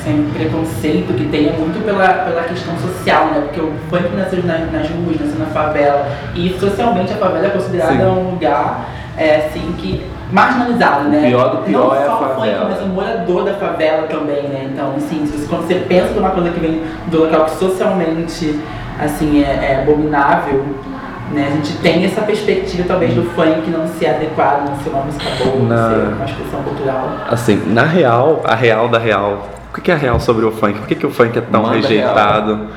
S2: sem preconceito que tem é muito pela, pela questão social, né? Porque o funk nasceu nas, nas ruas, nasceu na favela. E socialmente a favela é considerada
S1: Sim.
S2: um lugar é, assim, que marginalizado, né?
S1: O pior do pior
S2: Não
S1: é a
S2: só o funk,
S1: favela.
S2: mas o morador da favela também, né? Então, assim, se você- quando você pensa numa coisa que vem do local que socialmente assim, é, é abominável, né? A gente tem essa perspectiva talvez do funk não ser adequado, não ser uma música boa, não
S4: Na-
S2: ser uma expressão cultural.
S4: Assim, na real, a real da real, o que é a real sobre o funk? Por que, que o funk é tão
S1: Manda
S4: rejeitado?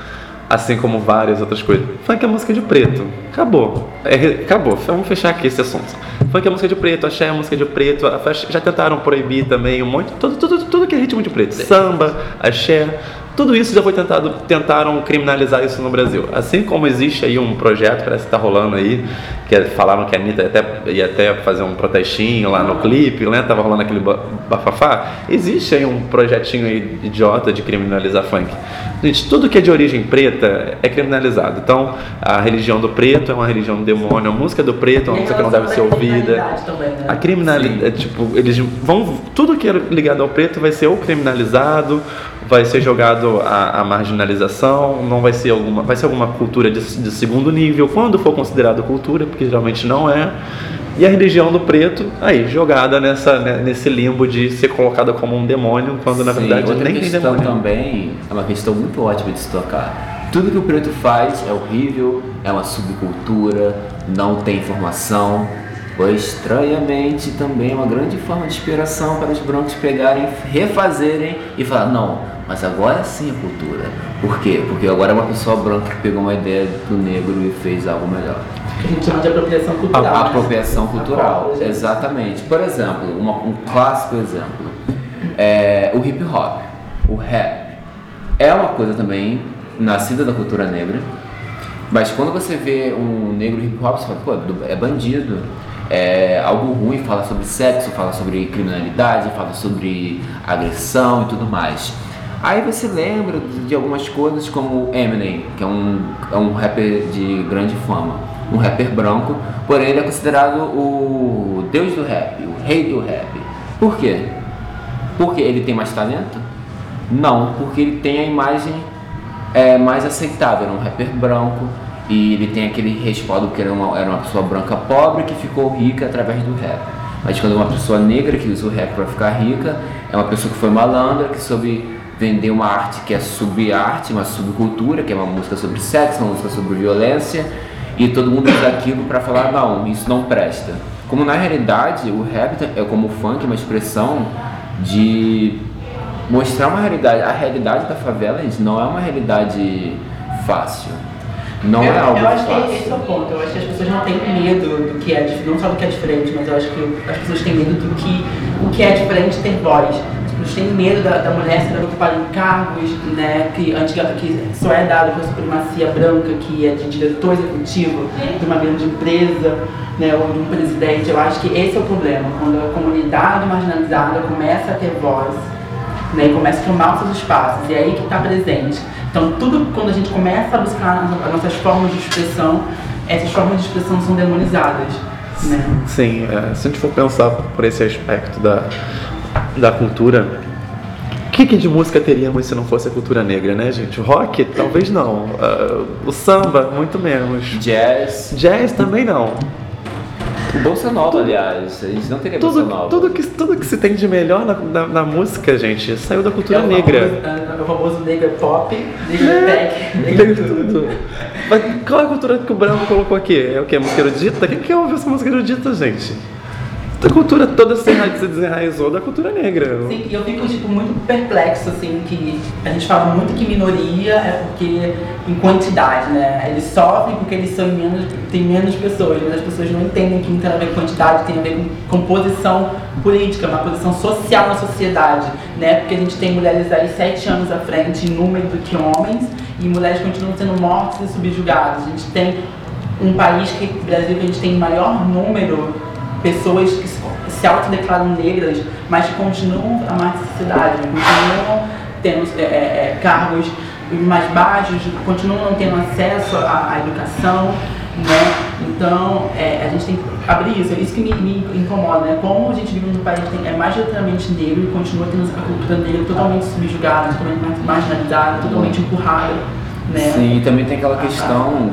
S4: Assim como várias outras coisas. Funk é música de preto. Acabou. É acabou. Vamos fechar aqui esse assunto. Funk é música de preto, axé é música de preto. Já tentaram proibir também um monte. Tudo, tudo, tudo que é ritmo de preto. Samba, axé. Tudo isso já foi tentado, tentaram criminalizar isso no Brasil. Assim como existe aí um projeto, parece que está rolando aí, que é, falaram que a Anitta ia até, ia até fazer um protestinho lá no clipe, né? Tava rolando aquele bafafá. Existe aí um projetinho aí idiota de criminalizar funk. Gente, tudo que é de origem preta é criminalizado. Então, a religião do preto é uma religião do demônio, a música do preto é uma música que não deve ser ouvida.
S2: Também, né?
S4: A criminalidade, é, tipo, eles vão. Tudo que é ligado ao preto vai ser ou criminalizado, vai ser jogado a, a marginalização, não vai ser alguma. Vai ser alguma cultura de, de segundo nível, quando for considerado cultura, porque geralmente não é. E a religião do preto, aí, jogada nessa, né, nesse limbo de ser colocada como um demônio, quando na
S1: Sim,
S4: verdade
S1: outra
S4: nem tem
S1: questão
S4: demônio.
S1: também é uma questão muito ótima de se tocar. Tudo que o preto faz é horrível, é uma subcultura, não tem informação. Pois estranhamente também é uma grande forma de inspiração para os brancos pegarem, refazerem e falar, não, mas agora sim é cultura. Por quê? Porque agora é uma pessoa branca que pegou uma ideia do negro e fez algo melhor.
S2: A gente chama de apropriação
S1: A,
S2: cultural.
S1: a
S2: né?
S1: apropriação cultural,
S2: Agora,
S1: exatamente. Por exemplo, uma- um clássico exemplo, é o hip hop, o rap. É uma coisa também nascida da cultura negra, mas quando você vê um negro hip hop, você fala, pô, é bandido, é algo ruim, fala sobre sexo, fala sobre criminalidade, fala sobre agressão e tudo mais. Aí você lembra de algumas coisas como Eminem, que é um, é um rapper de grande fama, um rapper branco, porém ele é considerado o deus do rap, o rei do rap. Por quê? Porque ele tem mais talento? Não, porque ele tem a imagem é, mais aceitável, era um rapper branco e ele tem aquele respaldo que era uma, era uma pessoa branca pobre que ficou rica através do rap. Mas quando é uma pessoa negra que usa o rap para ficar rica, é uma pessoa que foi malandra, que soube vender uma arte que é sub-arte, uma subcultura, que é uma música sobre sexo, uma música sobre violência, e todo mundo usa aquilo para falar, não, isso não presta. Como na realidade o rap é como o funk, uma expressão de mostrar uma realidade. A realidade da favela, gente, não é uma realidade fácil. Não
S2: eu,
S1: é algo
S2: eu acho que
S1: fácil.
S2: esse é o ponto. Eu acho que as pessoas não têm medo do que é diferente, não só do que é diferente, mas eu acho que as pessoas têm medo do que o que é diferente ter voz. Pessoas têm medo da, da mulher ser ocupada em cargos, né, que, antiga, que só é dado por supremacia branca, que é de diretor executivo de uma grande empresa, né, ou de um presidente. Eu acho que esse é o problema, quando a comunidade marginalizada começa a ter voz, né, e começa a tomar os seus espaços, e é aí que está presente. Então, tudo quando a gente começa a buscar as nossas formas de expressão, essas formas de expressão são demonizadas. Né?
S4: Sim, é, se a gente for pensar por esse aspecto da, da cultura, o que, que de música teríamos se não fosse a cultura negra, né, gente? O rock, talvez não. Ah, o samba, muito menos.
S1: Jazz.
S4: Jazz também não.
S1: O Bolsa Nova, aliás. A gente não teria Bolsa
S4: Tudo,
S1: Nova.
S4: tudo, que, tudo que se tem de melhor na, na, na música, gente, saiu da cultura
S2: é o
S4: negra.
S2: Famoso, é o famoso nega pop, nega tech,
S4: Negra
S2: tudo.
S4: tudo. Mas qual é a cultura que o branco colocou aqui? É o que? Música erudita? Quem que ouve essa música erudita, gente? A cultura toda se enra- se desenraizou da cultura negra.
S2: Sim, e eu fico tipo, muito perplexo, assim, que a gente fala muito que minoria é porque em quantidade, né? Eles sofrem porque eles são menos, tem menos pessoas, mas as pessoas não entendem que não tem a ver com quantidade, tem a ver com, com posição política, uma posição social na sociedade, né? Porque a gente tem mulheres aí sete anos à frente em número do que homens, e mulheres continuam sendo mortas e subjugadas. A gente tem um país que, Brasil, que a gente tem maior número pessoas que se- autodeclaram negras, mas que continuam a mais sociedade, continuam tendo é, é, é, cargos mais baixos, continuam não tendo acesso à, à educação, né? Então, é, a gente tem que abrir isso, é isso que me, me incomoda, né? Como a gente vive num país que tem- é majoritariamente negro e continua tendo a cultura negra totalmente subjugada, totalmente mar- marginalizada, totalmente empurrada, né?
S1: Sim, e também tem aquela questão.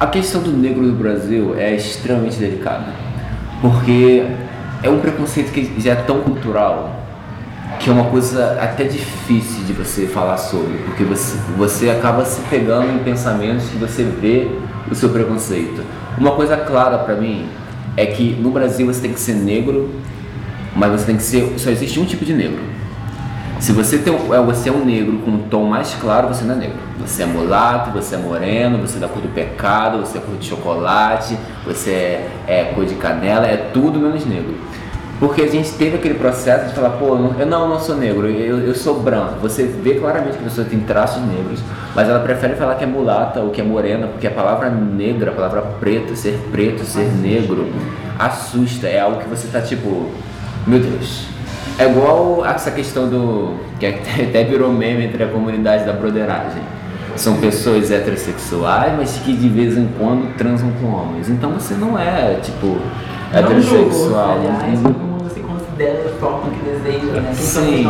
S1: A questão do negro no Brasil é extremamente delicada. Porque é um preconceito que já é tão cultural que é uma coisa até difícil de você falar sobre. Porque você, você acaba se pegando em pensamentos que você vê o seu preconceito. Uma coisa clara pra mim é que no Brasil você tem que ser negro, mas você tem que ser. Só existe um tipo de negro. Se você, tem, é, você é um negro com um tom mais claro, você não é negro. Você é mulato, você é moreno, você é da cor do pecado, você é cor de chocolate, você é, é cor de canela, é tudo menos negro. Porque a gente teve aquele processo de falar, pô, eu não, eu não, sou negro, eu, eu sou branco. Você vê claramente que a pessoa tem traços negros, mas ela prefere falar que é mulata ou que é morena, porque a palavra negra, a palavra preto, ser preto, ser negro, assusta. É algo que você tá tipo, meu Deus. É igual essa questão do. que até virou meme entre a comunidade da broderagem. São pessoas heterossexuais, mas que de vez em quando transam com homens. Então você não é, tipo,
S2: Não
S1: heterossexual.
S2: julgo, aliás, todo mundo se considera da forma que deseja, né?
S1: Sim.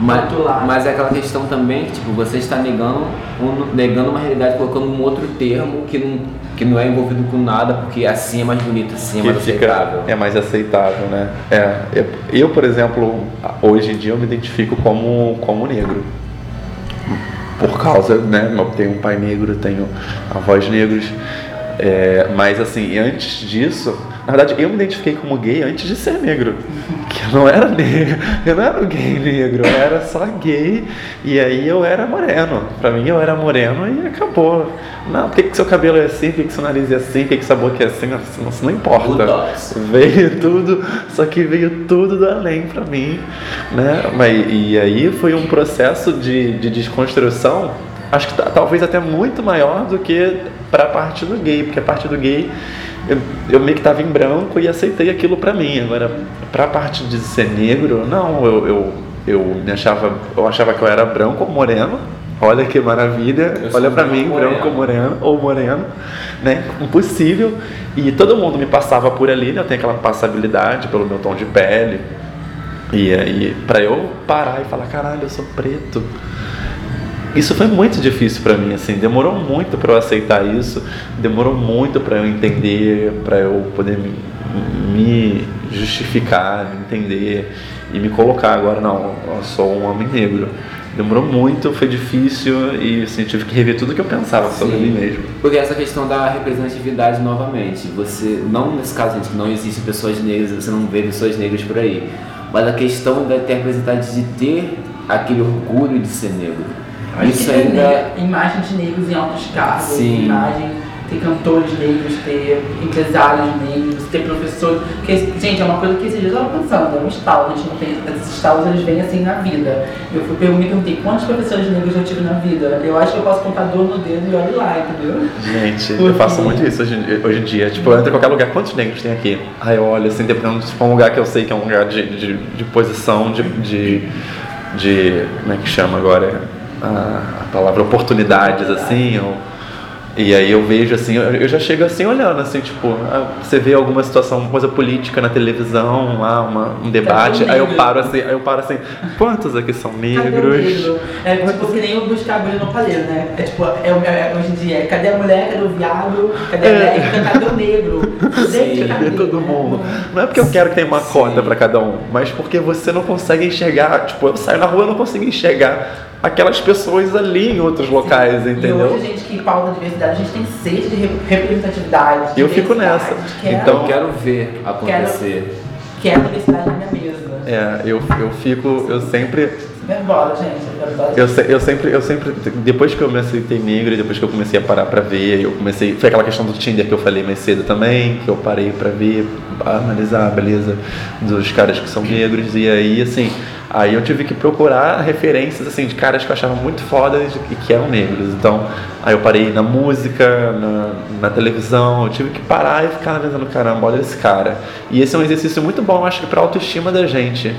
S1: Mas, mas é aquela questão também que tipo, você está negando, um- negando uma realidade, colocando um outro termo que não, que não é envolvido com nada, porque assim é mais bonito, assim é mais aceitável.
S4: fica é mais aceitável, né? É, eu, eu, por exemplo, hoje em dia eu me identifico como, como negro. Por causa, né? Eu tenho um pai negro, tenho avós negros. É, mas assim, antes disso, na verdade eu me identifiquei como gay antes de ser negro. Que eu não era negro, eu não era um gay negro, eu era só gay e aí eu era moreno. Pra mim eu era moreno e acabou. Não, por que, que seu cabelo é assim? Por que, que seu nariz é assim? Por que, que sua boca é assim? Isso, isso não importa. Veio tudo, só que veio tudo do além pra mim, né? Mas, e aí foi um processo de, de desconstrução, acho que ta- talvez até muito maior do que pra parte do gay, porque a parte do gay eu, eu meio que tava em branco e aceitei aquilo pra mim. Agora, pra parte de ser negro, não, eu, eu, eu me achava, eu achava que eu era branco ou moreno. Olha que maravilha,
S1: Eu
S4: olha
S1: branco
S4: mim,
S1: ou
S4: branco ou
S1: moreno.
S4: moreno ou moreno, né? Impossível. E todo mundo me passava por ali, né? Eu tenho aquela passabilidade pelo meu tom de pele. E aí, pra eu parar e falar, caralho, eu sou preto. Isso foi muito difícil pra mim, assim, demorou muito pra eu aceitar isso, demorou muito pra eu entender, pra eu poder me, me justificar, me entender e me colocar agora, não, eu sou um homem negro. Demorou muito, foi difícil e assim, eu tive que rever tudo que eu pensava sobre
S1: Sim.
S4: mim mesmo.
S1: Porque essa questão da representatividade novamente, você, não nesse caso, gente, não existem pessoas negras, você não vê pessoas negras por aí, mas a questão da ter representatividade de ter aquele orgulho de ser negro.
S2: Acho
S1: Isso ainda
S2: imagem de negros em altos cargos,
S1: Sim.
S2: imagem, ter cantores negros, ter empresários negros, ter professores. Porque, gente, é uma coisa que esses dias eu estava pensando, é um estalo, a gente não tem. Esses estalos eles vêm assim na vida. Eu fui eu me perguntei quantos professores negros eu tive na vida. Eu acho que eu posso contar dor no dedo e olhe lá, entendeu?
S4: Gente,
S2: Por
S4: eu faço muito isso hoje, em- hoje em dia. Tipo, eu entro em qualquer lugar, quantos negros tem aqui? Aí eu olho assim, dependendo se for um lugar que eu sei que é um lugar de, de, de posição, de, de, de. Como é que chama agora? A, palavra oportunidades, assim, ou, e aí eu vejo assim, eu eu já chego assim olhando, assim, tipo, ah, você vê alguma situação, uma coisa política na televisão, lá, uma, um debate,
S2: o
S4: aí eu paro assim, aí eu paro assim, quantos aqui são
S2: o
S4: negros?
S2: negro? É tipo que nem o buscar agulha no palheiro, né? É tipo, é, é- hoje em dia, é cadê a mulher, cadê o viado, cadê a
S4: É.
S2: mulher, cadê o negro? Gente, cadê?
S4: Todo mundo? Não é porque eu quero que tenha uma cota pra cada um, mas porque você não consegue enxergar. Tipo, eu saio na rua e não consigo enxergar aquelas pessoas ali em outros locais,
S2: E
S4: entendeu?
S2: hoje a gente que pauta a diversidade, a gente tem sede de re- representatividade.
S4: E eu fico nessa.
S2: A gente quer,
S4: Então-
S1: eu quero ver acontecer.
S2: quer a diversidade na minha mesa.
S4: É, eu, eu fico, eu sempre,
S2: Super bola, gente.
S4: eu, eu sempre, eu sempre, depois que eu me aceitei negro, e depois que eu comecei a parar pra ver, eu comecei, foi aquela questão do Tinder que eu falei mais cedo também, que eu parei pra ver, analisar a beleza dos caras que são negros, e aí, assim, aí eu tive que procurar referências, assim, de caras que eu achava muito fodas e que eram negros, então, aí eu parei na música, na, na televisão, eu tive que parar e ficar analisando, caramba, olha esse cara, e esse é um exercício muito bom, acho que pra autoestima da gente,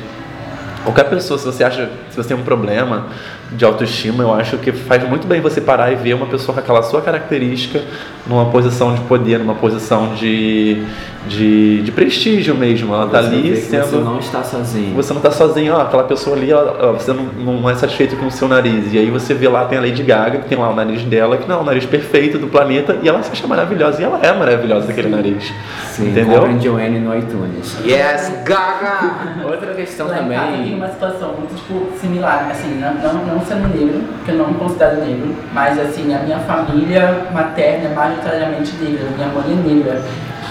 S4: Qualquer pessoa, se você acha, se você tem um problema de autoestima, eu acho que faz muito bem você parar e ver uma pessoa com aquela sua característica numa posição de poder, numa posição de, de, de prestígio mesmo. Ela tá
S1: Você
S4: ali sendo.
S1: Você não está sozinho.
S4: Você não tá sozinho, ó, aquela pessoa ali, ó, ó, você não, não é satisfeito com o seu nariz. E aí você vê lá, tem a Lady Gaga, que tem lá o nariz dela, que não é o nariz perfeito do planeta, e ela se acha maravilhosa. E ela é maravilhosa, aquele nariz.
S1: Sim,
S4: Entendeu?
S1: comprem Joanne no iTunes.
S3: Yes, Gaga!
S1: Outra questão
S2: Lá em casa tem
S1: também.
S2: uma situação muito tipo, similar, assim, não, não, não sendo negro, porque eu não me considero negro, mas assim, a minha família materna é majoritariamente negra, minha mãe é negra.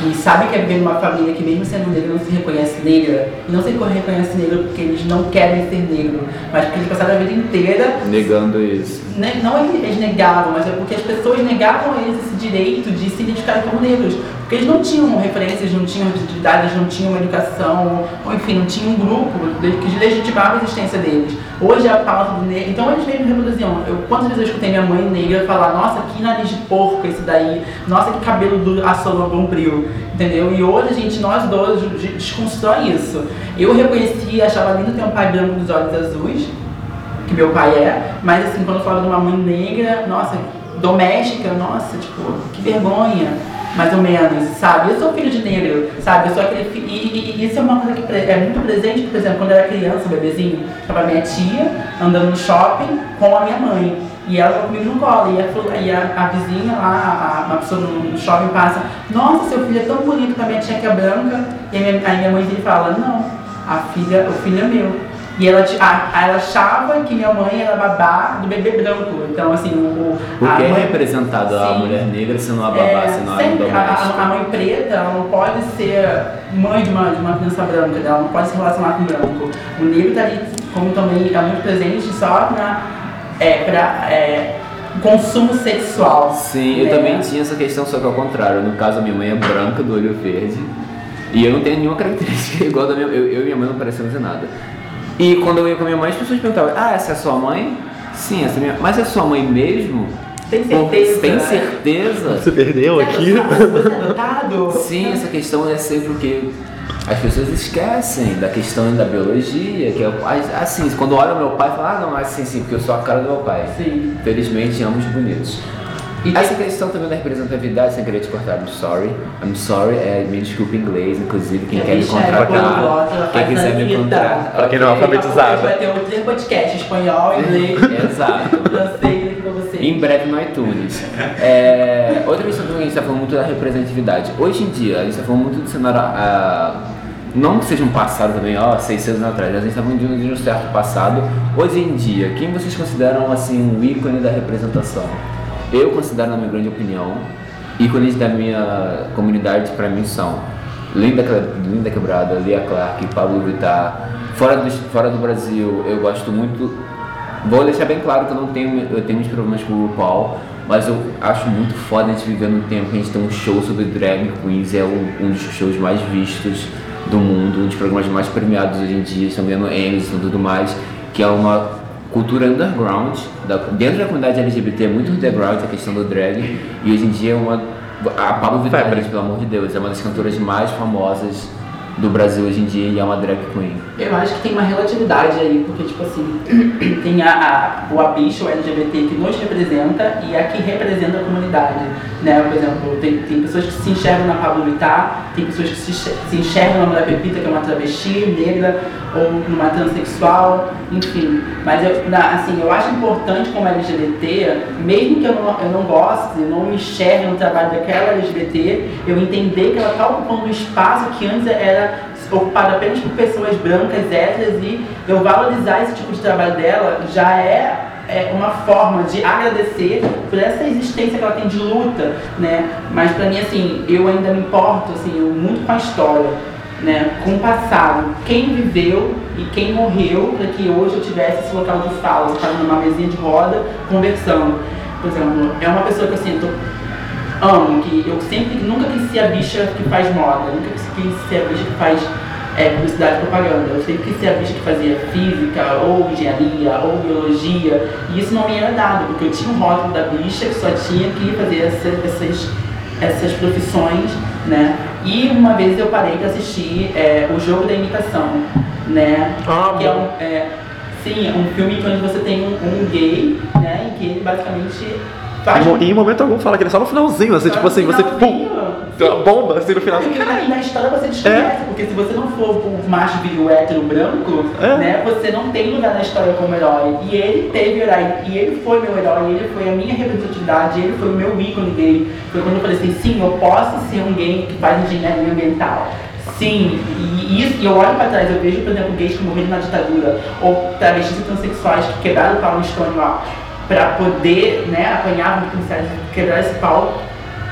S2: E sabe que é viver numa família que mesmo sendo negra não se reconhece negra, e não se reconhece negra porque eles não querem ser negro, mas porque eles passaram a vida inteira
S1: Negando isso.
S2: Ne- não é que eles negavam, mas é porque as pessoas negavam a eles esse direito de se identificarem como negros. Porque eles não tinham referências, não tinham representatividade, não tinham uma educação, ou enfim, não tinha um grupo que legitimava a existência deles. Hoje a pauta do negro. Então eles mesmo reproduziam. Eu, quantas vezes eu escutei minha mãe negra falar: Nossa, que nariz de porco esse daí, nossa, que cabelo do assolou bombril, entendeu? E hoje a gente, nós dois, desconstrói isso. Eu reconheci, achava lindo ter um pai branco dos olhos azuis, que meu pai é, mas assim, quando eu falava de uma mãe negra, nossa, doméstica, nossa, tipo, que vergonha mais ou menos, sabe? Eu sou filho de negro, sabe? Eu sou aquele filho, e, e, e, isso é uma coisa que é muito presente, por exemplo, quando eu era criança, bebezinho, estava minha tia andando no shopping com a minha mãe. E ela comigo no colo, e a, e a, a vizinha lá, a, uma pessoa no shopping passa, nossa, seu filho é tão bonito com a minha tia que é branca. E a minha, aí minha mãe fala, não, a filha, o filho é meu. E ela, a, ela achava que minha mãe era babá do bebê branco. Então, assim, o.
S1: O que é mãe, representado sim, a mulher negra sendo a babá, é, sendo a
S2: sempre, a, a, mãe preta, ela não pode ser mãe de uma, de uma criança branca, ela não pode se relacionar com branco. O negro está ali, como também está muito presente, só na. É, pra, é, consumo sexual.
S1: Sim, né? eu também tinha essa questão, só que ao contrário. No caso, a minha mãe é branca, do olho verde. E eu não tenho nenhuma característica igual da minha eu, eu e minha mãe não parecemos em nada. E quando eu ia com a minha mãe, as pessoas perguntavam: Ah, essa é sua mãe? Sim, essa é minha Mas é sua mãe mesmo?
S2: Tem certeza?
S1: Tem certeza?
S4: Você perdeu aqui?
S1: É Sim, essa questão é sempre o que as pessoas esquecem da questão da biologia, que é assim, quando olha meu pai, fala, ah não, assim sim, porque eu sou a cara do meu pai.
S2: Sim.
S1: Felizmente ambos bonitos. E essa questão também da representatividade, sem querer te cortar, I'm sorry. I'm sorry, é, me desculpe em inglês, inclusive, quem quer me contratar, quem quiser me contratar.
S4: Pra quem não é alfabetizado.
S2: Vai ter outro podcast, espanhol, inglês,
S1: Exato.
S2: francês pra você.
S1: Em breve no iTunes. É, outra questão que a gente está falando muito da representatividade. Hoje em dia, a gente está falando muito do cenário. Uh, não que seja um passado também, ó, 600 anos atrás, a gente está falando de um certo passado. Hoje em dia, quem vocês consideram assim um ícone da representação? Eu considero, na minha grande opinião, ícones da minha comunidade para mim são Linda, Linda Quebrada, Lia Clark, Pablo Vittar. Fora do, fora do Brasil, eu gosto muito. Vou deixar bem claro que eu não tenho, eu tenho uns problemas com o RuPaul, mas eu acho muito foda a gente viver num tempo que a gente tem um show sobre drag queens, é um, um dos shows mais vistos do mundo, um dos programas mais premiados hoje em dia, estão ganhando Emmys e tudo mais, que é uma cultura underground, da, dentro da comunidade LGBT é muito underground a questão do drag, e hoje em dia é uma. A Pablo Vittar, pelo amor de Deus, é uma das cantoras mais famosas do Brasil hoje em dia e é uma drag queen.
S2: Eu acho que tem uma relatividade aí, porque, tipo assim, tem a, a, o abicho, LGBT que nos representa e a que representa a comunidade. Né? Por exemplo, tem, tem pessoas que se enxergam na Pablo Vittar, tem pessoas que se, se enxergam na Mulher Pepita, que é uma travesti negra, ou numa transexual, enfim. Mas, eu, na, assim, eu acho importante como LGBT, mesmo que eu não, eu não goste, não me enxergue no trabalho daquela LGBT, eu entender que ela está ocupando um espaço que antes era ocupado apenas por pessoas brancas, héteras, e eu valorizar esse tipo de trabalho dela já é é uma forma de agradecer por essa existência que ela tem de luta, né? Mas para mim assim, eu ainda me importo assim muito com a história, né? Com o passado, quem viveu e quem morreu para que hoje eu tivesse esse local de fala, estar numa mesinha de roda conversando. Por exemplo, é uma pessoa que eu sinto amo, que eu sempre nunca quis ser a bicha que faz moda, nunca quis ser a bicha que faz é, publicidade e propaganda. Eu sempre quis ser a bicha que fazia física, ou engenharia, ou biologia, e isso não me era dado, porque eu tinha um rótulo da bicha que só tinha que fazer essa, essas, essas profissões, né? E uma vez eu parei para assistir é, O Jogo da Imitação, né?
S4: Ah,
S2: que é um, é, sim, é um filme onde você tem um, um gay, né? Em que ele basicamente
S4: faz... E em momento algum fala que ele é só no finalzinho, assim, tipo assim, você pum, bomba assim no final.
S2: E na história você desconhece, é. porque se você não for o macho viril hétero branco, é. né, você não tem lugar na história como herói. E ele teve herói, e ele foi meu herói, ele foi a minha representatividade, ele foi o meu ícone dele. Foi quando eu falei assim, sim, eu posso ser um gay que faz engenharia ambiental. Sim, e, isso, e eu olho para trás, eu vejo, por exemplo, gays que morreram na ditadura, ou travestis e transexuais que quebraram o pau no estômago para poder né, apanhar no policiais, quebrar esse pau.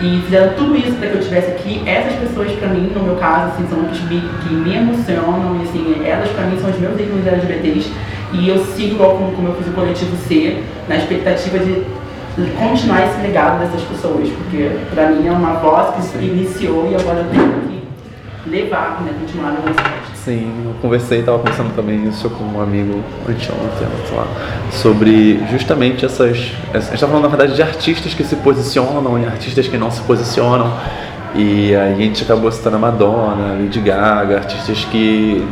S2: E fizeram tudo isso para que eu estivesse aqui. Essas pessoas, para mim, no meu caso, assim, são que me, que me emocionam. E, assim, elas, para mim, são os meus ícones LGBTs. E eu sigo, igual como, como eu fiz o coletivo C, na expectativa de continuar esse legado dessas pessoas, porque para mim é uma voz que se iniciou e agora eu tenho que levar, né, continuar no.
S4: Sim, eu conversei, estava conversando também isso com um amigo anteontem, sei lá, sobre justamente essas. A gente está falando na verdade de artistas que se posicionam e artistas que não se posicionam. E aí a gente acabou citando a Madonna, Lady Gaga, artistas que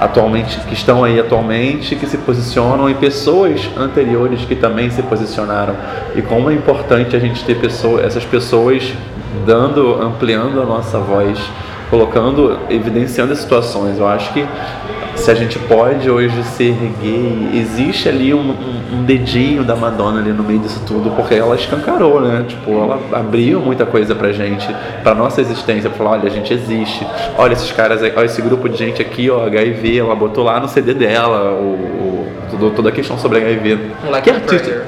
S4: atualmente que estão aí atualmente, que se posicionam e pessoas anteriores que também se posicionaram. E como é importante a gente ter pessoas, essas pessoas dando, ampliando a nossa voz colocando, evidenciando as situações. Eu acho que se a gente pode hoje ser gay, existe ali um, um, um, dedinho da Madonna ali no meio disso tudo, porque ela escancarou, né? Tipo, ela abriu muita coisa pra gente, pra nossa existência, pra falar, olha, a gente existe, olha esses caras, olha esse grupo de gente aqui, ó, HIV, ela botou lá no CD dela, o, o toda a questão sobre HIV.
S3: Like
S4: que artista?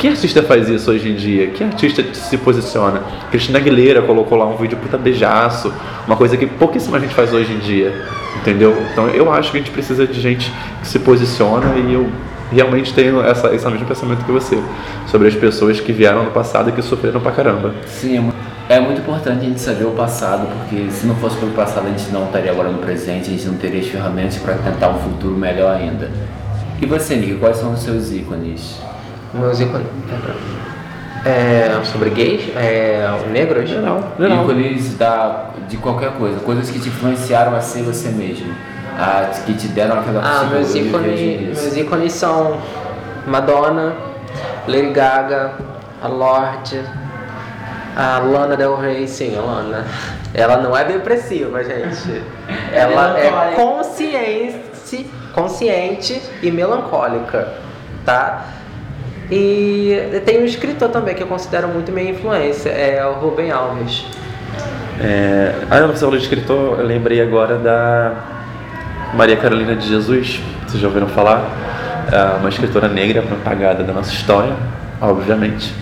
S4: Que artista faz isso hoje em dia? Que artista se posiciona? Cristina Aguilera colocou lá um vídeo puta beijaço, uma coisa que pouquíssima gente faz hoje em dia, entendeu? Então eu acho que a gente precisa de gente que se posiciona e eu realmente tenho essa, esse mesmo pensamento que você, sobre as pessoas que vieram no passado e que sofreram pra caramba.
S1: Sim, é muito, é muito importante a gente saber o passado, porque se não fosse pelo passado a gente não estaria agora no presente, a gente não teria as ferramentas para tentar um futuro melhor ainda. E você, Nick, quais são os seus ícones?
S3: Meus ícones. É, sobre gays? É, negros?
S4: Geral. geral.
S1: Ícones da, de qualquer coisa, coisas que te influenciaram a ser você mesmo. A, que te deram aquela
S3: Ah, meus ícones, meus ícones são Madonna, Lady Gaga, a Lorde, a Lana Del Rey, sim, a Lana. Ela não é depressiva, gente. Ela é consciente, consciente e melancólica, tá? E tem um escritor também que eu considero muito minha influência, é o Rubem Alves.
S4: É, ah, você falou de escritor, eu lembrei agora da Maria Carolina de Jesus, vocês já ouviram falar? É uma escritora negra propagada da nossa história, obviamente.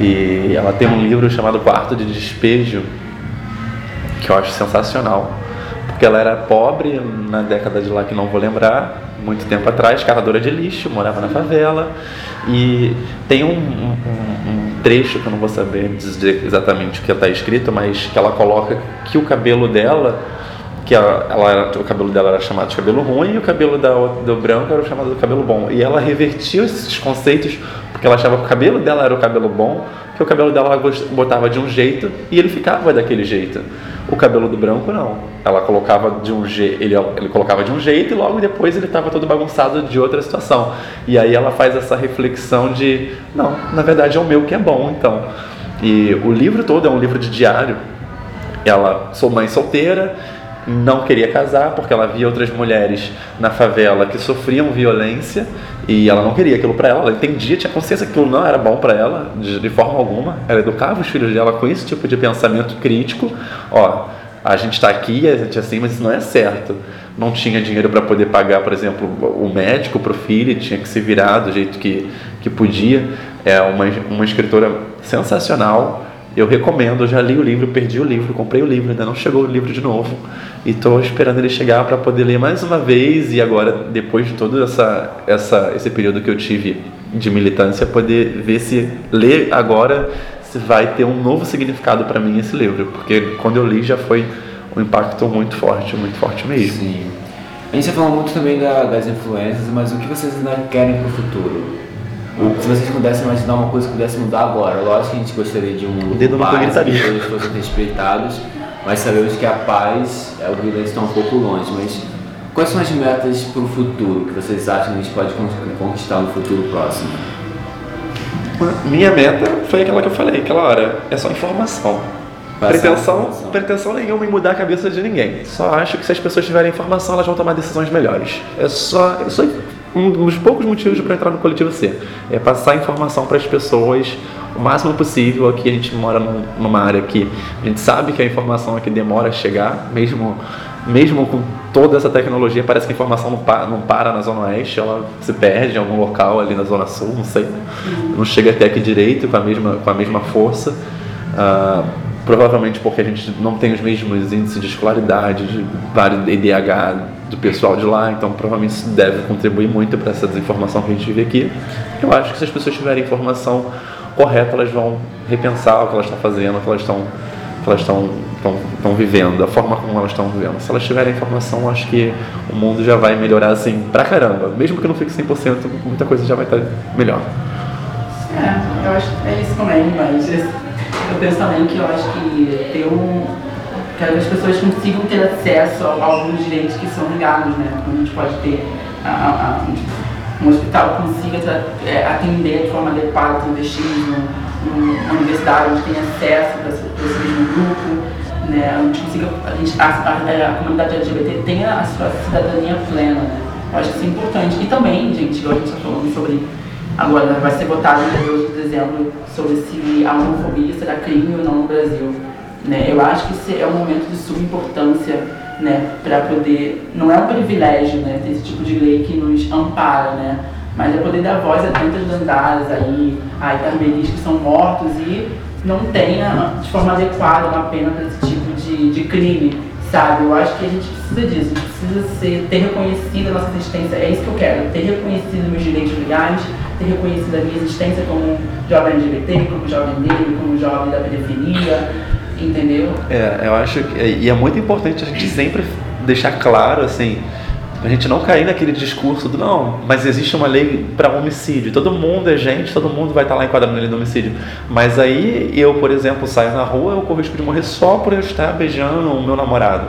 S4: E ela tem um livro chamado Quarto de Despejo, que eu acho sensacional. Porque ela era pobre na década de lá que não vou lembrar, muito tempo atrás, catadora de lixo, morava na favela. E tem um, um, um, trecho que eu não vou saber dizer exatamente o que está escrito, mas que ela coloca que o cabelo dela, que ela, ela, o cabelo dela era chamado de cabelo ruim e o cabelo da, do branco era chamado de cabelo bom. E ela revertiu esses conceitos porque ela achava que o cabelo dela era o cabelo bom, que o cabelo dela ela botava de um jeito e ele ficava daquele jeito. O cabelo do branco não. Ela colocava de um ele, ele colocava de um jeito e logo depois ele estava todo bagunçado de outra situação. E aí ela faz essa reflexão de, não, na verdade é o meu que é bom, então. E o livro todo é um livro de diário. Ela sou mãe solteira, não queria casar porque ela via outras mulheres na favela que sofriam violência e ela não queria aquilo para ela. Ela entendia, tinha consciência que aquilo não era bom para ela de, de, forma alguma. Ela educava os filhos dela com esse tipo de pensamento crítico. Ó, a gente está aqui, a gente é assim, mas isso não é certo. Não tinha dinheiro para poder pagar, por exemplo, o médico para o filho, tinha que se virar do jeito que, que podia. É uma, uma escritora sensacional eu recomendo, eu já li o livro, perdi o livro, comprei o livro, ainda não chegou o livro de novo. E estou esperando ele chegar para poder ler mais uma vez e agora, depois de todo essa, essa, esse período que eu tive de militância, poder ver se ler agora se vai ter um novo significado para mim esse livro. Porque quando eu li já foi um impacto muito forte, muito forte mesmo.
S1: Sim. A gente já falou muito também da, das influências, mas o que vocês ainda querem para o futuro? Se vocês pudessem imaginar uma coisa que pudesse mudar agora, lógico que a gente gostaria de um
S4: o dedo paz,
S1: que todos fossem respeitados, mas sabemos que a paz, é o que está um pouco longe. Mas quais são as metas para o futuro que vocês acham que a gente pode conquistar no futuro próximo?
S4: Minha meta foi aquela que eu falei, aquela hora, é só informação. Pretensão, informação. pretensão nenhuma em mudar a cabeça de ninguém. Só acho que se as pessoas tiverem informação, elas vão tomar decisões melhores. É só, é só um dos poucos motivos para entrar no coletivo C. É passar informação para as pessoas o máximo possível. Aqui a gente mora numa área que a gente sabe que a informação aqui demora a chegar, mesmo, mesmo com toda essa tecnologia, parece que a informação não para, não para na Zona Oeste, ela se perde em algum local ali na Zona Sul, não sei. Não chega até aqui direito com a mesma, com a mesma força. Uh, provavelmente porque a gente não tem os mesmos índices de escolaridade, de vários IDH do pessoal de lá, então provavelmente isso deve contribuir muito para essa desinformação que a gente vive aqui. Eu acho que se as pessoas tiverem informação correta, elas vão repensar o que elas estão fazendo, o que elas estão que elas estão estão vivendo, a forma como elas estão vivendo. Se elas tiverem informação, acho que o mundo já vai melhorar assim pra caramba. Mesmo que não fique 100%, muita coisa já vai estar melhor.
S2: É, eu acho que é isso também, mas eu penso também que eu acho que ter um. Que as pessoas consigam ter acesso a alguns direitos que são ligados, né? Como a gente pode ter a, a, um hospital consiga é, atender de forma adequada, investir numa universidade onde tem acesso para esse mesmo grupo, né? A gente consiga, a, gente, a, a, a comunidade LGBT tenha a sua cidadania plena, né? Eu acho que isso é importante. E também, gente, igual a gente está falando sobre Agora vai ser votado em 12 de dezembro sobre se a homofobia será crime ou não no Brasil. Né? Eu acho que esse é um momento de suma importância né, para poder. Não é um privilégio né, ter esse tipo de lei que nos ampara, né? mas é poder dar voz a tantas dandadas aí, a carmelis que são mortos e não tenha de forma adequada uma pena para esse tipo de, de crime sabe? Eu acho que a gente precisa disso, a gente precisa ser, ter reconhecido a nossa existência, é isso que eu quero, ter reconhecido meus direitos legais, ter reconhecido a minha existência como jovem LGBT, como jovem negro, como jovem da periferia, entendeu?
S4: É, eu acho que, e é muito importante a gente sempre deixar claro, assim, a gente não cair naquele discurso do não, mas existe uma lei para homicídio. Todo mundo é gente, todo mundo vai estar lá enquadrado na lei do homicídio. Mas aí eu, por exemplo, saio na rua, eu corro risco de morrer só por eu estar beijando o meu namorado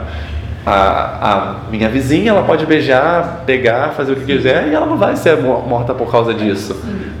S4: a, a minha vizinha ela pode beijar, pegar, fazer o que quiser e ela não vai ser morta por causa disso.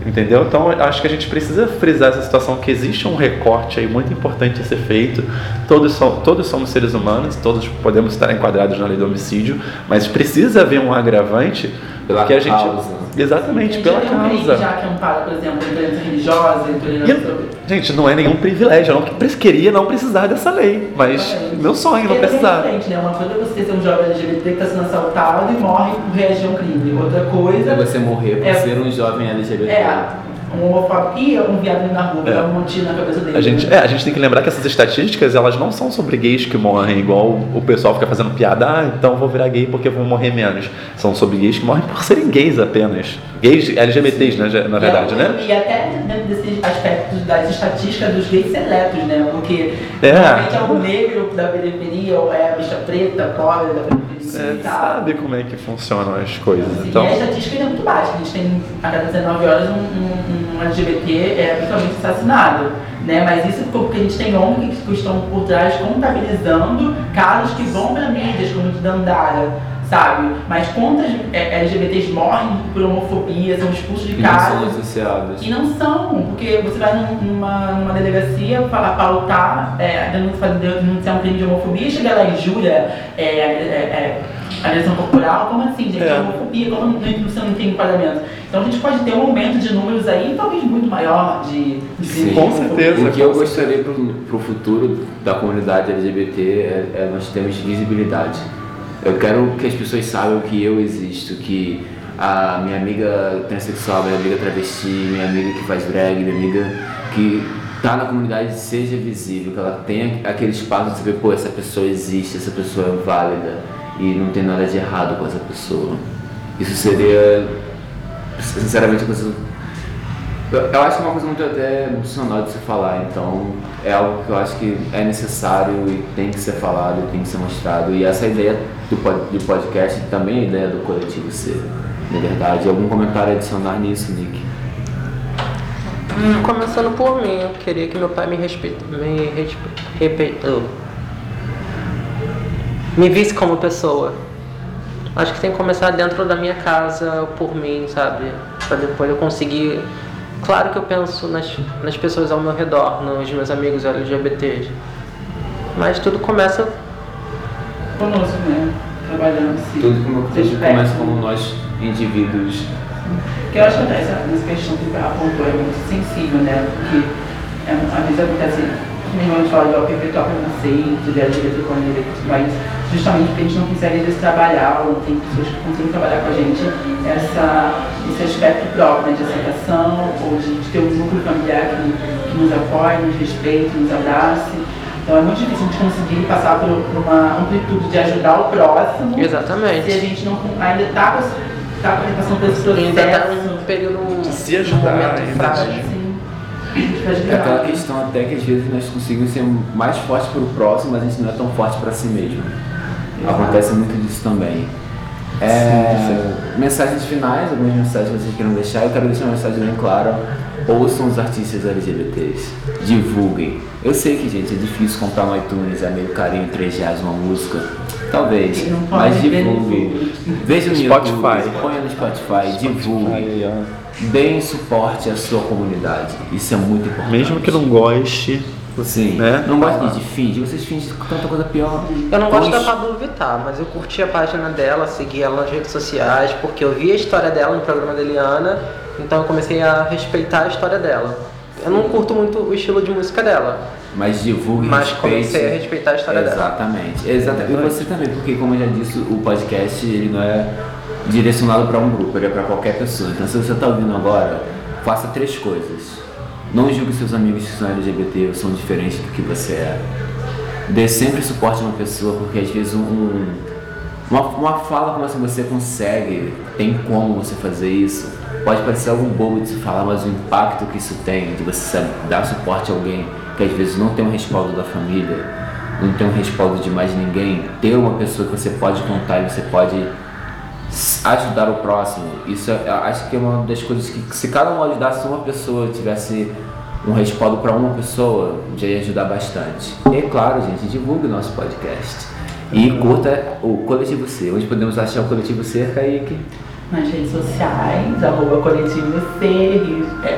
S4: Entendeu? Então acho que a gente precisa frisar essa situação que existe um recorte aí muito importante a ser feito. Todos, são, todos somos seres humanos, todos podemos estar enquadrados na lei do homicídio, mas precisa haver um agravante
S1: Pela que a gente causa
S4: Exatamente, pela
S2: já
S4: causa.
S2: já que ampara, por exemplo, intolerância religiosa, intolerância...
S4: Gente, não é nenhum privilégio. Eu não queria não precisar dessa lei, mas é. meu sonho não precisar.
S2: É diferente, né? Uma coisa é você ser um jovem LGBT que está sendo assaltado e morre por reagir a um crime. Outra coisa...
S1: É você morrer por é, ser um jovem LGBT.
S2: É, um homofóbico e um viado na rua, é. um tiro na cabeça dele.
S4: A gente, é, a gente tem que lembrar que essas estatísticas, elas não são sobre gays que morrem, igual o pessoal fica fazendo piada, ah, então vou virar gay porque vou morrer menos. São sobre gays que morrem por serem gays apenas. Gays LGBTs, né, na verdade,
S2: é,
S4: né?
S2: E até dentro desses aspectos das estatísticas dos gays seletos, né? Porque
S4: é.
S2: normalmente é o negro da periferia, ou é a bicha preta, pobre da periferia.
S4: É, sabe como é que funcionam as coisas. Então...
S2: E a estatística ainda é muito baixa. A gente tem a cada 19 horas um, um, um LGBT é habitualmente assassinado. Né? Mas isso porque a gente tem ONGs que estão por trás contabilizando casos que vão para mídias, como o de Dandara sabe? Mas quantas é, LGBTs morrem por homofobia, são expulsos de casa.
S1: E não são associadas.
S2: E não são, porque você vai numa, numa delegacia falar, pautar, é, denunciar um crime de homofobia, chega lá e jura é, é, é, agressão corporal, como assim, gente? É. Homofobia, como você não tem enquadramento? Então a gente pode ter um aumento de números aí, talvez muito maior de, de
S4: Sim, com certeza.
S1: O que eu gostaria para o futuro da comunidade LGBT é, é nós termos visibilidade eu quero que as pessoas saibam que eu existo, que a minha amiga transexual, minha amiga travesti, minha amiga que faz drag, minha amiga que tá na comunidade seja visível, que ela tenha aquele espaço de saber, pô, essa pessoa existe, essa pessoa é válida e não tem nada de errado com essa pessoa. Isso seria, sinceramente, uma coisa eu acho que é uma coisa muito até emocional de se falar, então é algo que eu acho que é necessário e tem que ser falado, tem que ser mostrado. E essa ideia do, do podcast também é a ideia do coletivo ser, na verdade. Algum comentário adicionar nisso, Nick?
S3: Hum, começando por mim, eu queria que meu pai me respeite, me respeite, me visse como pessoa. Acho que tem que começar dentro da minha casa, por mim, sabe? Pra depois eu conseguir Claro que eu penso nas, nas pessoas ao meu redor, nos meus amigos LGBTs. Mas tudo começa
S2: conosco, né? Trabalhando
S1: sim. Tudo, como, tudo começa como nós, indivíduos.
S2: Que eu acho que essa, essa questão que apontou é muito sensível, né? Porque é, às vezes acontece, minha irmã fala de perpetuar preconceito, de LGBT com ele, mas justamente porque a gente não consegue às vezes trabalhar, ou não tem pessoas que conseguem trabalhar com a gente essa, esse aspecto próprio né, de aceitação, ou de, de ter um núcleo familiar que, que nos apoie, nos respeite, nos abrace. Então é muito difícil a gente conseguir passar por, por uma amplitude de ajudar o próximo.
S3: Exatamente.
S2: Se a gente não ainda está tá passando por esse processo.
S3: Ainda está um período.
S4: Se ajudar,
S3: um momento frágil.
S1: É aquela questão até que às vezes nós conseguimos ser mais fortes para o próximo, mas a gente não é tão forte para si mesmo. Acontece muito disso também. É. Mensagens finais, algumas mensagens que vocês queiram deixar. Eu quero deixar uma mensagem bem clara. Ouçam os artistas LGBTs. Divulguem. Eu sei que, gente, é difícil comprar no iTunes, é meio carinho, 3 reais uma música. Talvez. Mas divulguem. Vejam no
S4: Spotify.
S1: Ponha no Spotify, divulguem. Deem suporte à sua comunidade. Isso é muito importante.
S4: Mesmo que não goste,
S1: Sim. Né? Não gosto de finge, vocês fingem tanta coisa pior.
S3: Eu não gosto da Pablo Vittar, mas eu curti a página dela, segui ela nas redes sociais, porque eu vi a história dela no programa da Eliana, então eu comecei a respeitar a história dela. Eu não curto muito o estilo de música dela.
S1: Mas divulgue
S3: Mas respeite. comecei a respeitar a história
S1: Exatamente.
S3: dela.
S1: Exatamente. E você também, porque como eu já disse, o podcast ele não é direcionado para um grupo, ele é para qualquer pessoa. Então se você está ouvindo agora, faça três coisas não julgue seus amigos que são LGBT ou são diferentes do que você é. Dê sempre suporte a uma pessoa, porque às vezes um, uma, uma fala como assim você consegue, tem como você fazer isso. Pode parecer algo bobo de se falar, mas o impacto que isso tem, de você dar suporte a alguém que às vezes não tem um respaldo da família, não tem um respaldo de mais ninguém, ter uma pessoa que você pode contar e você pode ajudar o próximo. Isso é, acho que é uma das coisas que, se cada um ajudasse uma pessoa, tivesse um respaldo para uma pessoa, já ia ajudar bastante. E é claro, gente, divulgue o nosso podcast. E curta o Coletivo C. Onde podemos achar o Coletivo C, Kaique?
S2: Nas redes sociais, arroba Coletivo C,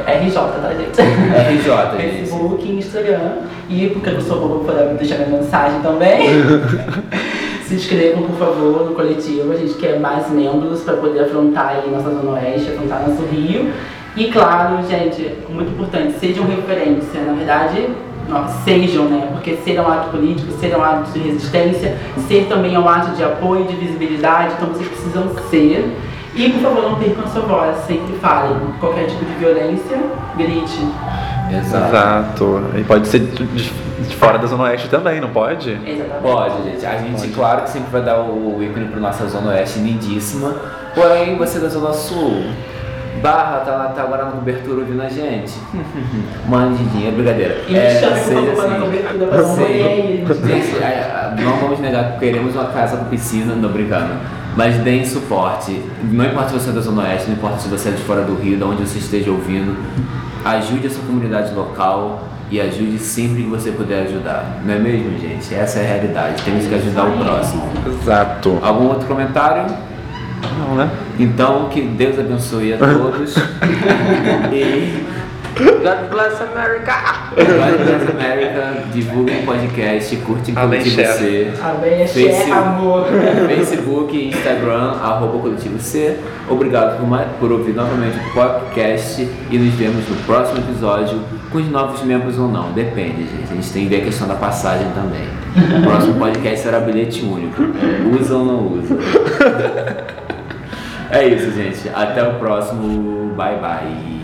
S2: RJ, tá, gente?
S1: RJ,
S2: gente. Facebook, Instagram. E porque eu sou bobo, poder deixar minha mensagem também. Se inscrevam, por favor, no coletivo. A gente quer mais membros para poder afrontar aí nossa Zona Oeste, afrontar nosso Rio. E claro, gente, muito importante, sejam referência. Na verdade, não, sejam, né? Porque ser é um ato político, ser é um ato de resistência, ser também é um ato de apoio, de visibilidade, então vocês precisam ser. E por favor, não percam a sua voz, sempre falem. Qualquer tipo de violência, grite.
S4: Exato. Exato. E pode ser de, de, fora da Zona Oeste também, não pode?
S2: Exatamente.
S1: Pode, gente. A gente, pode. claro que sempre vai dar o ícone para nossa Zona Oeste lindíssima. Porém, você da Zona Sul, Barra tá, lá, tá agora na cobertura ouvindo a gente. Mande dinheiro, brincadeira.
S2: E é, seja assim, na cobertura pra
S1: Gente, é, é, não vamos negar que queremos uma casa com piscina, não brincando. Mas deem suporte. Não importa se você é da Zona Oeste, não importa se você é de fora do Rio, de onde você esteja ouvindo. Ajude a sua comunidade local e ajude sempre que você puder ajudar. Não é mesmo, gente? Essa é a realidade. Temos que ajudar o próximo.
S4: Exato.
S1: Algum outro comentário?
S4: Não, né?
S1: Então, que Deus abençoe a todos. e.
S3: God bless America!
S1: God bless America, divulguem o podcast, curte Coletivo C.
S2: Amém, Facebook, amor.
S1: Facebook, Instagram, arroba Coletivo C. Obrigado por, por ouvir novamente o podcast e nos vemos no próximo episódio com os novos membros ou não. Depende, gente. A gente tem que ver a questão da passagem também. O próximo podcast será bilhete único. Usa ou não usa? É isso, gente. Até o próximo. Bye, bye.